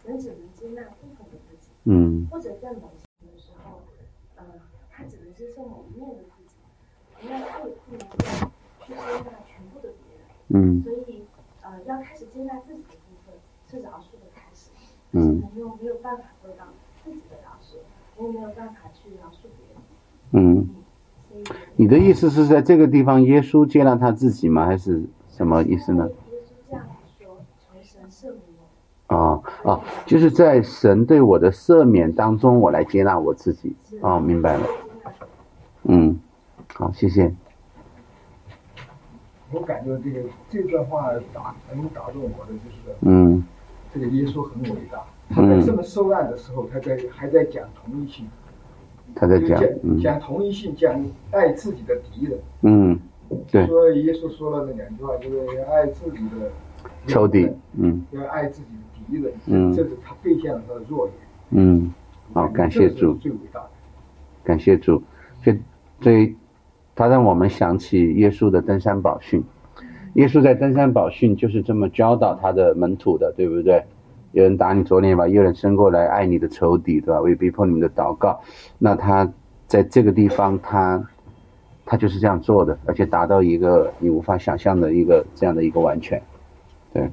人只能接纳部分的自己。嗯。或者在某些的时候，呃，他只能接受某一面的自己，同样他也不能够去接纳全部的别人。嗯。所以，呃，要开始接纳自己的部分，是饶恕的开始。嗯。朋友没有办法做到我没有办法去饶恕别人。嗯，你的意思是在这个地方，耶稣接纳他自己吗？还是什么意思呢？啊啊，就是在神对我的赦免当中，我来接纳我自己。哦，明白了。嗯，好，谢谢。我感觉这个这段话打能打动我的就是，嗯，这个耶稣很伟大。他在这么受难的时候，他在还在讲同一性。他在讲，讲同一性，讲爱自己的敌人。嗯，对。说耶稣说了那两句话，就是要爱自己的仇敌，嗯，要爱自己的敌人，嗯，这是他兑现了他的弱点。嗯，好，感谢主，最伟大的，感谢主，这这他让我们想起耶稣的登山宝训。耶稣在登山宝训就是这么教导他的门徒的，对不对？有人打你左脸，把右人伸过来，爱你的仇敌，对吧？为逼迫你们的祷告，那他在这个地方，他他就是这样做的，而且达到一个你无法想象的一个这样的一个完全，对。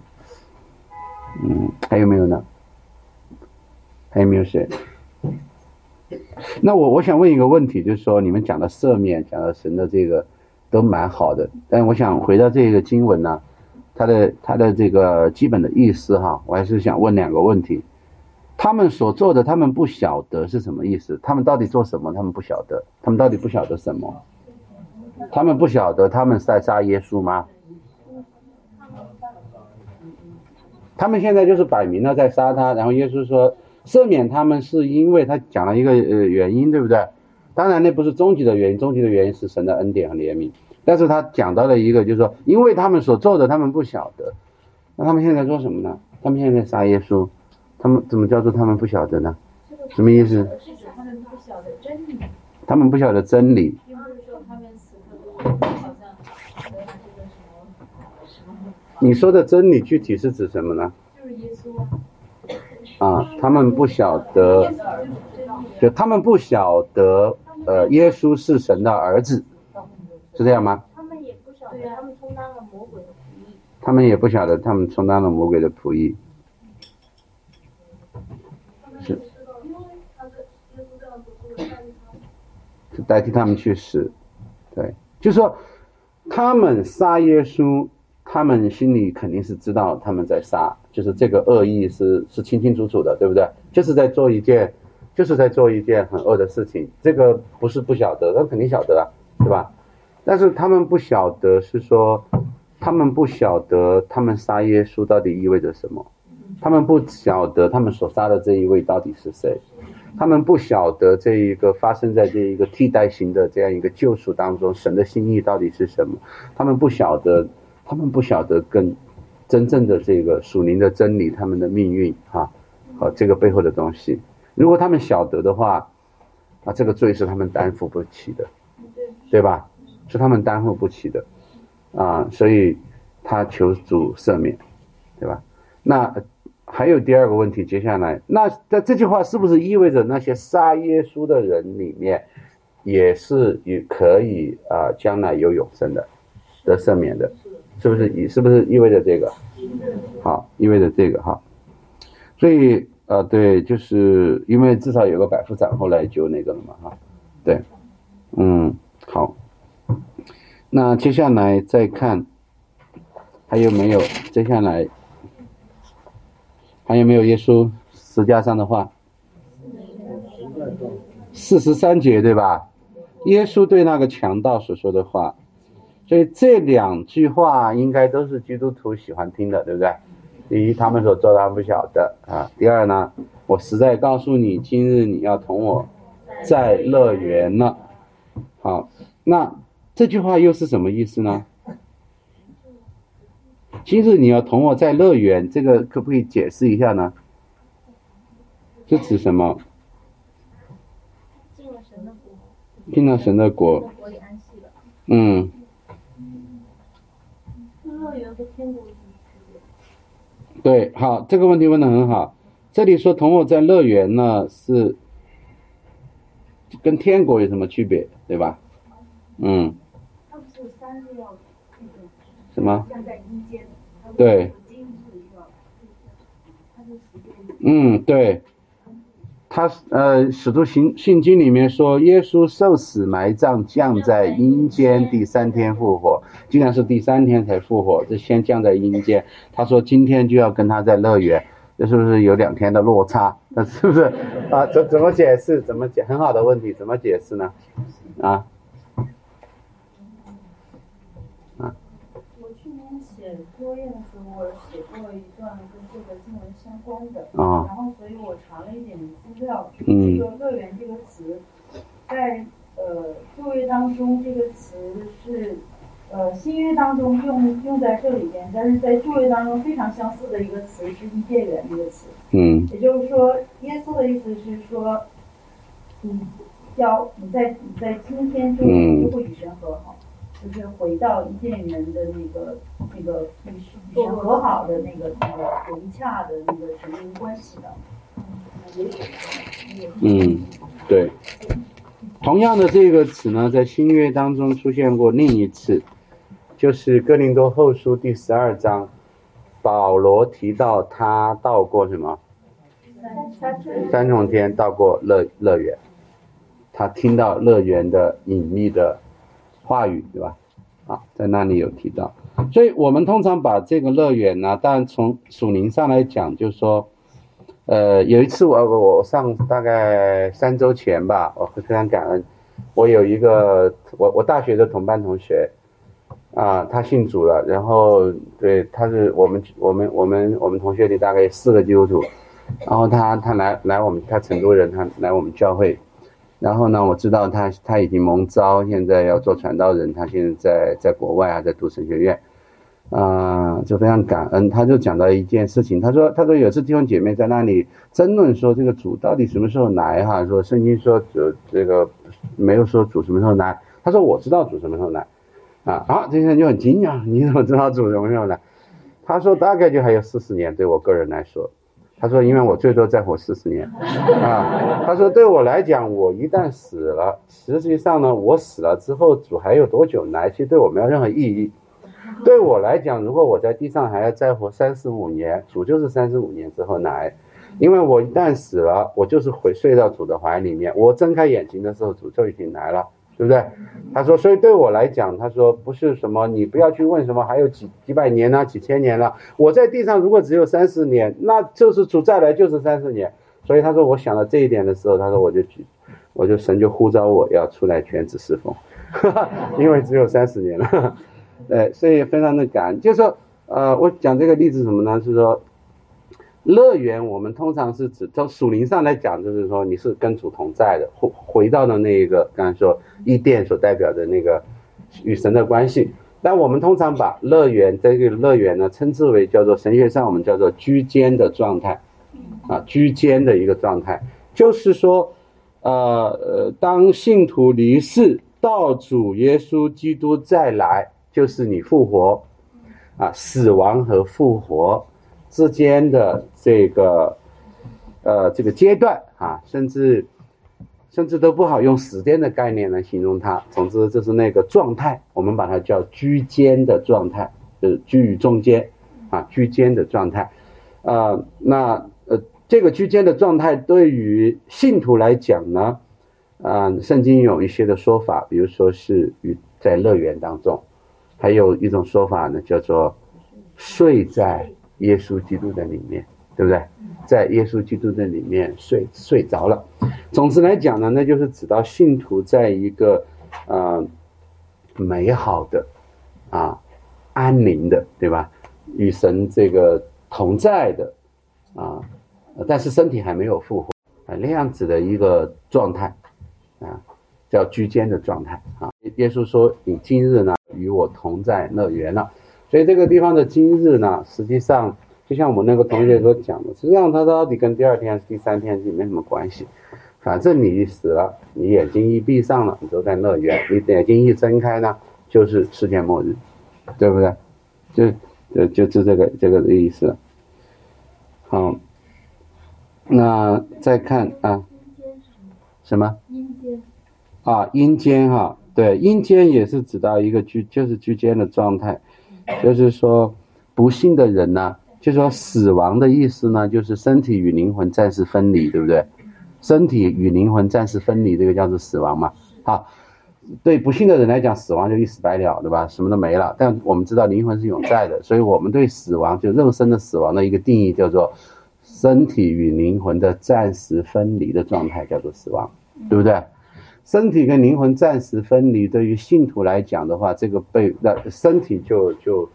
嗯，还有没有呢？还有没有谁？那我我想问一个问题，就是说你们讲的赦免，讲的神的这个都蛮好的，但我想回到这个经文呢，它的它的这个基本的意思哈，我还是想问两个问题。他们所做的，他们不晓得是什么意思？他们到底做什么？他们不晓得，他们到底不晓得什么？他们不晓得他们在杀耶稣吗？他们现在就是摆明了在杀他，然后耶稣说赦免他们是因为他讲了一个呃原因，对不对？当然那不是终极的原因，终极的原因是神的恩典和怜悯。但是他讲到了一个，就是说因为他们所做的他们不晓得，那他们现在做什么呢？他们现在杀耶稣，他们怎么叫做他们不晓得呢？什么意思？是指他们不晓得真理，他们不晓得真理。并不是说他们此刻都好像得了这个什么什么，你说的真理具体是指什么呢？就是耶稣啊，啊，他们不晓得，就他们不晓得，呃，耶稣是神的儿子，是这样吗？他们也不晓得，他们充当了魔鬼的仆役。他们也不晓得，他们充当了魔鬼的仆役。是，是代替他们去死，对，就是说，他们杀耶稣，他们心里肯定是知道他们在杀，就是这个恶意是是清清楚楚的，对不对？就是在做一件，就是在做一件很恶的事情，这个不是不晓得，他肯定晓得啊，对吧？但是他们不晓得是说，他们不晓得他们杀耶稣到底意味着什么，他们不晓得他们所杀的这一位到底是谁，他们不晓得这一个发生在这一个替代型的这样一个救赎当中，神的心意到底是什么，他们不晓得，他们不晓得跟真正的这个属灵的真理，他们的命运哈，和这个背后的东西，如果他们晓得的话，那，这个罪是他们担负不起的，对吧？是他们担负不起的，啊，所以他求主赦免，对吧？那还有第二个问题，接下来，那在这句话是不是意味着那些杀耶稣的人里面，也是也可以啊，将来有永生的，得赦免的，是不是？意是不是意味着这个？好，意味着这个哈。所以啊，对，就是因为至少有个百夫长后来就那个了嘛哈，对，嗯，好。那接下来再看，还有没有？接下来还有没有耶稣十架上的话？四十三节对吧？耶稣对那个强盗所说的话，所以这两句话应该都是基督徒喜欢听的，对不对？第一，他们所做的他们不晓得啊；第二呢，我实在告诉你，今日你要同我在乐园了。好，那这句话又是什么意思呢？今日你要同我在乐园，这个可不可以解释一下呢？是指什么？进了神的国，进了神的国，嗯，乐园和天国有什么区别？对，好，这个问题问的很好。这里说同我在乐园呢，是跟天国有什么区别，对吧？嗯，什么？对嗯，对。他呃，《使徒行信经》里面说，耶稣受死、埋葬、降在阴间，第三天复活。竟然是第三天才复活，这先降在阴间。他说今天就要跟他在乐园，这是不是有两天的落差？那 是不是啊？怎怎么解释？怎么解？很好的问题，怎么解释呢？啊？我去作业的时候，我写过一段跟这个经文相关的，啊然后所以我查了一点资料。嗯这个“乐园”这个词，在呃旧约当中，这个词是呃新约当中用用在这里边，但是在旧约当中非常相似的一个词是伊甸园这个词。嗯也就是说，耶稣的意思是说，你要你在你在今天就嗯就会与神和好。就是回到伊甸园的那个那个与神和好的那个那个融洽的那个神灵关系的。嗯，对。同样的这个词呢，在新约当中出现过另一次，就是哥林多后书第十二章，保罗提到他到过什么？三重天到过乐乐园，他听到乐园的隐秘的话语，对吧？啊，在那里有提到，所以我们通常把这个乐园呢，当然从属灵上来讲，就是说。呃，有一次我我我上大概三周前吧，我非常感恩，我有一个我我大学的同班同学，啊，他信主了，然后对他是我们我们我们我们同学里大概有四个基督徒，然后他他来来我们他成都人，他来我们教会，然后呢，我知道他他已经蒙召，现在要做传道人，他现在在在国外啊，在读神学院。啊，就非常感恩。他就讲到一件事情，他说：“他说有次弟兄姐妹在那里争论说，这个主到底什么时候来？哈，说圣经说主这个没有说主什么时候来。他说我知道主什么时候来。啊啊，这些人就很惊讶，你怎么知道主什么时候来？他说大概就还有四十年，对我个人来说，他说因为我最多再活四十年。啊，他说对我来讲，我一旦死了，实际上呢，我死了之后，主还有多久来？其实对我没有任何意义。”对我来讲，如果我在地上还要再活三十五年，主就是三十五年之后来，因为我一旦死了，我就是回睡到主的怀里面。我睁开眼睛的时候，主就已经来了，对不对？他说，所以对我来讲，他说不是什么，你不要去问什么还有几几百年呢，几千年了。我在地上如果只有三十年，那就是主再来就是三十年。所以他说，我想到这一点的时候，他说我就举，我就神就呼召我要出来全职侍奉，因为只有三十年了。对，所以非常的感恩。就是说，呃，我讲这个例子什么呢？是说，乐园我们通常是指从属灵上来讲，就是说你是跟主同在的，回回到了那一个刚才说伊甸所代表的那个与神的关系。但我们通常把乐园这个乐园呢，称之为叫做神学上我们叫做居间的状态，啊，居间的一个状态，就是说，呃呃，当信徒离世，到主耶稣基督再来。就是你复活，啊，死亡和复活之间的这个，呃，这个阶段啊，甚至甚至都不好用时间的概念来形容它。总之，就是那个状态，我们把它叫居间的状态，就是居于中间，啊，居间的状态。啊，那呃，这个居间的状态对于信徒来讲呢，啊，圣经有一些的说法，比如说是与在乐园当中。还有一种说法呢，叫做睡在耶稣基督的里面，对不对？在耶稣基督的里面睡睡着了。总之来讲呢，那就是指到信徒在一个呃美好的啊安宁的，对吧？与神这个同在的啊，但是身体还没有复活啊那样子的一个状态啊。叫居间的状态啊！耶稣说：“你今日呢，与我同在乐园了。”所以这个地方的今日呢，实际上就像我们那个同学所讲的，实际上它到底跟第二天、第三天是没什么关系。反正你死了，你眼睛一闭上了，你都在乐园；你眼睛一睁开呢，就是世界末日，对不对？就就就就这个这个的意思。好，那再看啊，什么？阴间。啊，阴间哈，对，阴间也是指到一个居，就是居间的状态，就是说不幸的人呢，就说死亡的意思呢，就是身体与灵魂暂时分离，对不对？身体与灵魂暂时分离，这个叫做死亡嘛。好，对不幸的人来讲，死亡就一死百了，对吧？什么都没了。但我们知道灵魂是永在的，所以我们对死亡就肉身的死亡的一个定义叫做身体与灵魂的暂时分离的状态，叫做死亡，对不对？身体跟灵魂暂时分离，对于信徒来讲的话，这个被那身体就就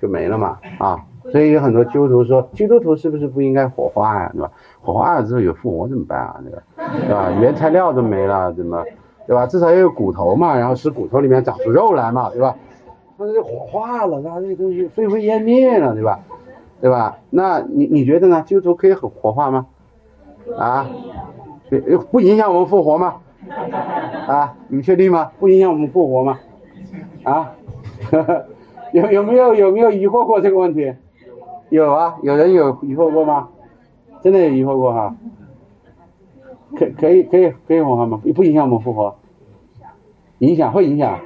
就没了嘛啊！所以有很多基督徒说，基督徒是不是不应该火化呀？对吧？火化了之后有复活怎么办啊？对吧？对吧？原材料都没了，怎么对吧？至少要有骨头嘛，然后使骨头里面长出肉来嘛，对吧？那就火化了，那这东西灰飞烟灭了，对吧？对吧？那你你觉得呢？基督徒可以火火化吗？啊？不影响我们复活吗？啊，你确定吗？不影响我们复活吗？啊，有有没有有没有疑惑过这个问题？有啊，有人有疑惑过吗？真的有疑惑过哈？可可以可以可以火化吗？不影响我们复活？影响会影响？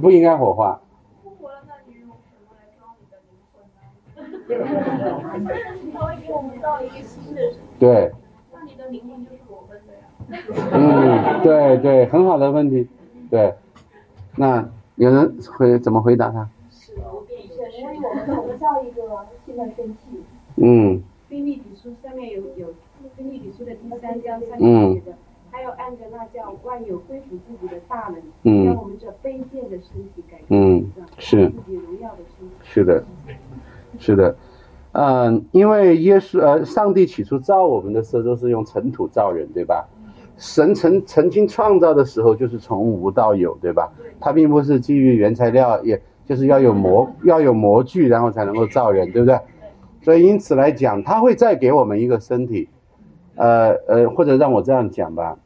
不应该火化。对。那你的灵魂就是。嗯，对对，很好的问题，对。那有人会怎么回答他？是，因为我们我们造一个新的身体。嗯。菲利比书上面有有菲利比书的第三章上面写的，还有按着那叫万有归属自己的大能，将我们这卑贱的身体改嗯，是。自己荣耀的身体。是的，是的，嗯，因为耶稣呃，上帝起初造我们的时候都是用尘土造人，对吧？神曾曾经创造的时候就是从无到有，对吧？它并不是基于原材料，也就是要有模要有模具，然后才能够造人，对不对？所以因此来讲，他会再给我们一个身体，呃呃，或者让我这样讲吧，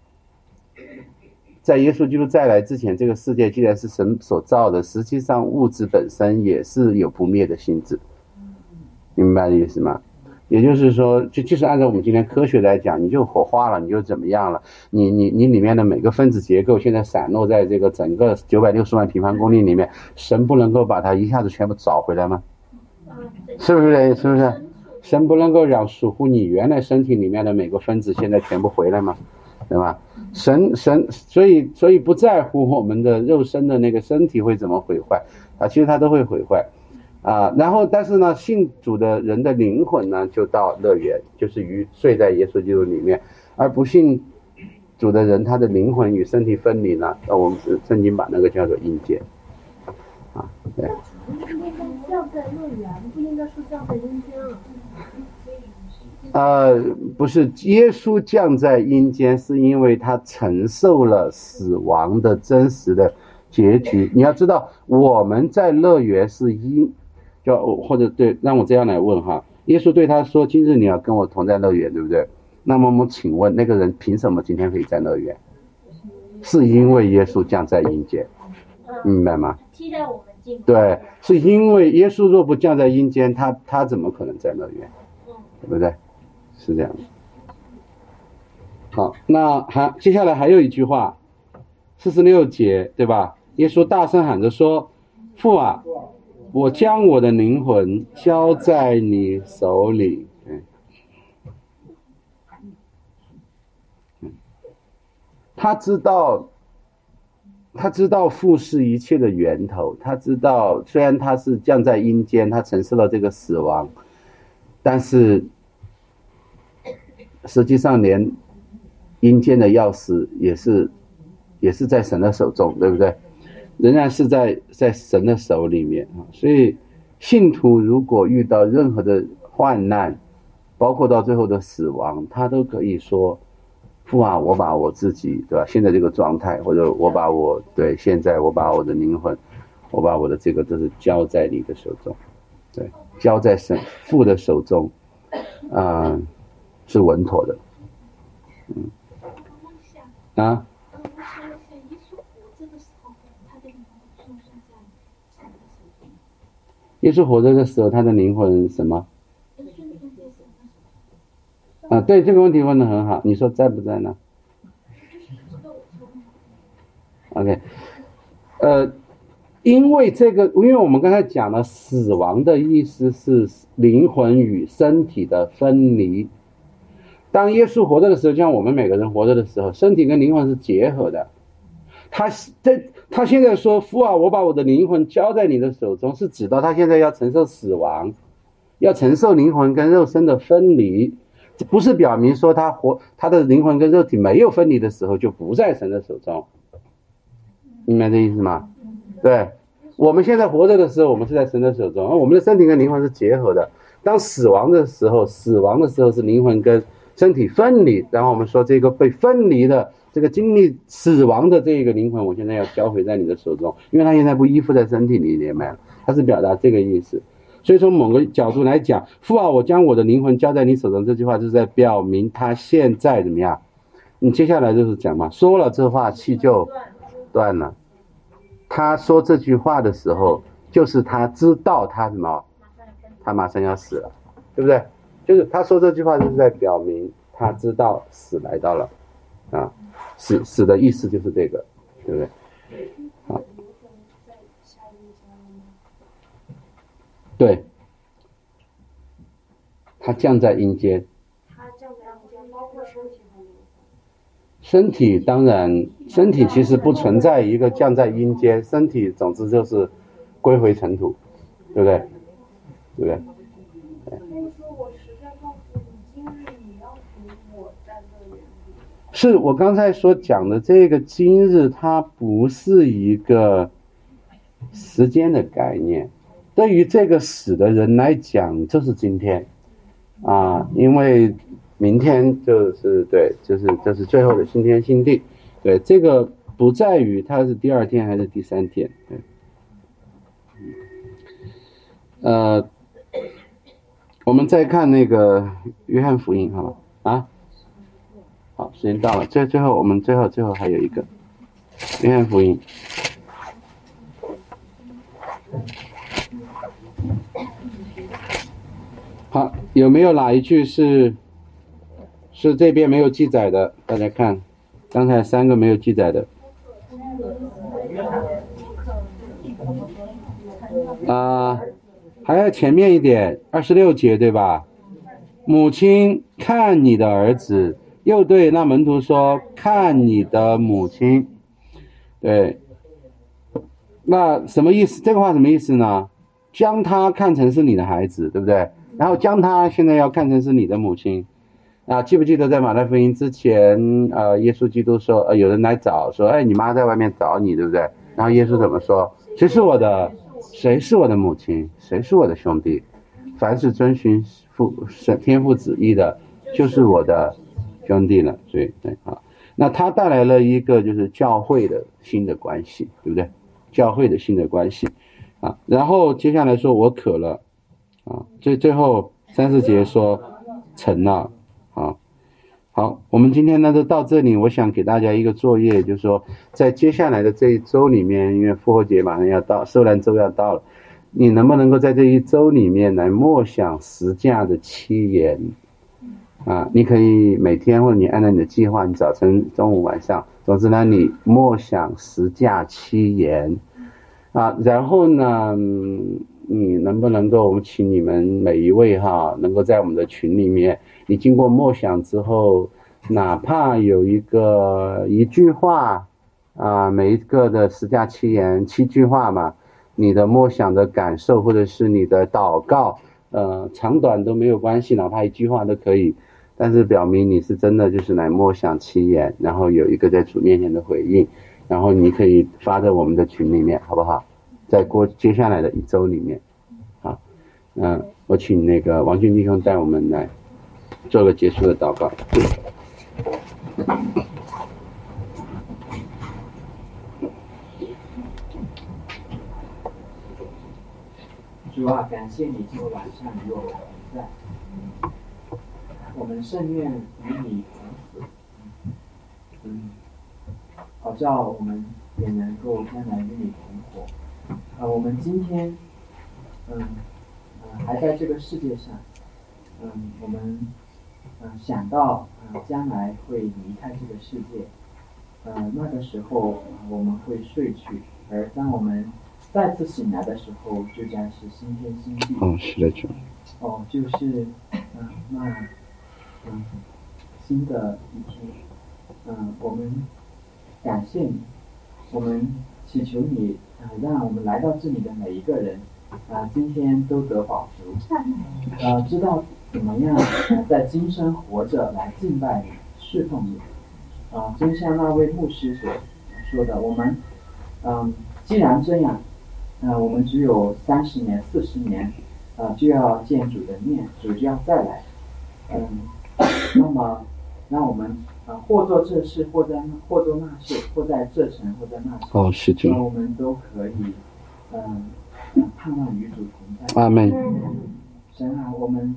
在耶稣基督再来之前，这个世界既然是神所造的，实际上物质本身也是有不灭的性质，明白的意思吗？也就是说，就就是按照我们今天科学来讲，你就火化了，你就怎么样了？你你你里面的每个分子结构现在散落在这个整个九百六十万平方公里里面，神不能够把它一下子全部找回来吗？是不是？是不是？神不能够让属乎你原来身体里面的每个分子现在全部回来吗？对吧？神神，所以所以不在乎我们的肉身的那个身体会怎么毁坏啊，其实它都会毁坏啊。然后，但是呢，信主的人的灵魂呢，就到乐园，就是与睡在耶稣基督里面；而不信主的人，他的灵魂与身体分离呢，那我们圣经把那个叫做阴间啊，对。降在乐园，不应该是降在阴间了。呃，不是，耶稣降在阴间，是因为他承受了死亡的真实的结局。你要知道，我们在乐园是因，就或者对，让我这样来问哈，耶稣对他说：“今日你要跟我同在乐园，对不对？”那么我们请问，那个人凭什么今天可以在乐园？是因为耶稣降在阴间，明白吗？替代我们。对，是因为耶稣若不降在阴间，他他怎么可能在乐园？对不对？是这样的。好，那还接下来还有一句话，四十六节，对吧？耶稣大声喊着说：“父啊，我将我的灵魂交在你手里。”嗯，他知道。他知道父是一切的源头，他知道虽然他是降在阴间，他承受了这个死亡，但是实际上连阴间的钥匙也是也是在神的手中，对不对？仍然是在在神的手里面啊。所以信徒如果遇到任何的患难，包括到最后的死亡，他都可以说。父啊，我把我自己，对吧？现在这个状态，或者我把我对现在，我把我的灵魂，我把我的这个都是交在你的手中，对，交在神父的手中，啊，是稳妥的，嗯，啊。耶稣活着的时候，他的灵魂什么？啊，对这个问题问的很好，你说在不在呢？OK，呃，因为这个，因为我们刚才讲了，死亡的意思是灵魂与身体的分离。当耶稣活着的时候，就像我们每个人活着的时候，身体跟灵魂是结合的。他这他现在说父啊，我把我的灵魂交在你的手中，是指到他现在要承受死亡，要承受灵魂跟肉身的分离。不是表明说他活，他的灵魂跟肉体没有分离的时候就不在神的手中，明白这意思吗？对，我们现在活着的时候，我们是在神的手中，而我们的身体跟灵魂是结合的。当死亡的时候，死亡的时候是灵魂跟身体分离，然后我们说这个被分离的这个经历死亡的这个灵魂，我现在要交回在你的手中，因为他现在不依附在身体里面了，他是表达这个意思。所以从某个角度来讲，父啊，我将我的灵魂交在你手中，这句话就是在表明他现在怎么样？你接下来就是讲嘛，说了这话气就断了，他说这句话的时候，就是他知道他什么，他马上要死了，对不对？就是他说这句话，就是在表明他知道死来到了，啊，死死的意思就是这个，对不对？好，对，他降在阴间。身体当然，身体其实不存在一个降在阴间，身体总之就是归回尘土，对不对？对不对？是我刚才所讲的这个今日，它不是一个时间的概念，对于这个死的人来讲，就是今天啊，因为。明天就是对，就是这是最后的新天新地，对这个不在于它是第二天还是第三天，对，呃，我们再看那个约翰福音，好吧？啊，时间到了，最最后我们最后最后还有一个约翰福音，好，有没有哪一句是？是这边没有记载的，大家看，刚才三个没有记载的。啊，还要前面一点，二十六节对吧？母亲看你的儿子，又对那门徒说：“看你的母亲。”对，那什么意思？这个话什么意思呢？将他看成是你的孩子，对不对？然后将他现在要看成是你的母亲。啊，记不记得在马太福音之前，呃，耶稣基督说，呃，有人来找，说，哎，你妈在外面找你，对不对？然后耶稣怎么说？谁是我的？谁是我的母亲？谁是我的兄弟？凡是遵循父神天父旨意的，就是我的兄弟了。所以对啊，那他带来了一个就是教会的新的关系，对不对？教会的新的关系啊。然后接下来说，我渴了啊。最最后三四节说成了。啊，好，我们今天呢就到这里。我想给大家一个作业，就是说，在接下来的这一周里面，因为复活节马上要到，受难周要到了，你能不能够在这一周里面来默想十架的七言？啊，你可以每天或者你按照你的计划，你早晨、中午、晚上，总之呢，你默想十架七言。啊，然后呢？你能不能够，我们请你们每一位哈，能够在我们的群里面，你经过默想之后，哪怕有一个一句话，啊，每一个的十加七言七句话嘛，你的默想的感受或者是你的祷告，呃，长短都没有关系，哪怕一句话都可以，但是表明你是真的就是来默想七言，然后有一个在主面前的回应，然后你可以发在我们的群里面，好不好？在过接下来的一周里面，好，嗯，我请那个王俊弟兄带我们来做个结束的祷告。主啊，感谢你今天晚上与我同在，们甚愿与你同死，嗯，好叫我们也能够将来与你同活。啊，我们今天，嗯，呃，还在这个世界上，嗯，我们，嗯，想到，嗯，将来会离开这个世界，呃，那个时候我们会睡去，而当我们再次醒来的时候，就将是新天新地。哦，是的，就。哦，就是，嗯，那，嗯，新的一天，嗯，我们感谢你，我们祈求你。啊，让我们来到这里的每一个人，啊，今天都得保足，呃，知道怎么样在今生活着来敬拜你、侍奉你，啊，就像那位牧师所说的，我们，嗯，既然这样，啊，我们只有三十年、四十年，啊，就要见主的面，主就要再来，嗯，那么，那我们。啊，或做这事，或在，或做那事，或在这城，或在那城。哦，是这样。我们都可以，嗯，盼望与主同在。阿门。神啊，我们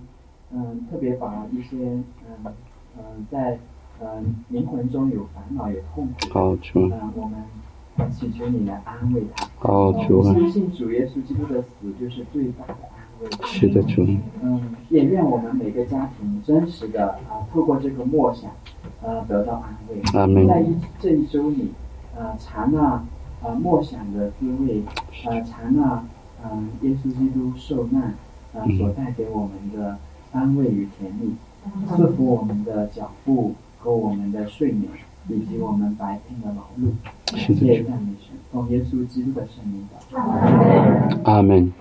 嗯，特别把一些嗯嗯，在嗯灵魂中有烦恼、有痛苦，好，嗯，我们祈求你来安慰他。哦，主啊！相信主耶稣基督的死就是最大的安慰。是的，主。嗯，也愿我们每个家庭真实的啊，透过这个默想，呃，得到安慰。阿门。在一这一周里，呃，尝那呃默想的滋味，呃，尝那嗯耶稣基督受难啊所带给我们的安慰与甜蜜，赐福我们的脚步和我们的睡眠。以及我们白天的劳碌，谢谢赞美神，奉耶稣基督的圣名的。阿门。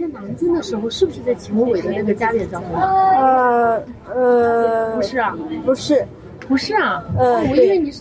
在南京的时候，是不是在秦伟的那个加点教会？呃呃，不是啊，不是，不是啊。呃，我以为你是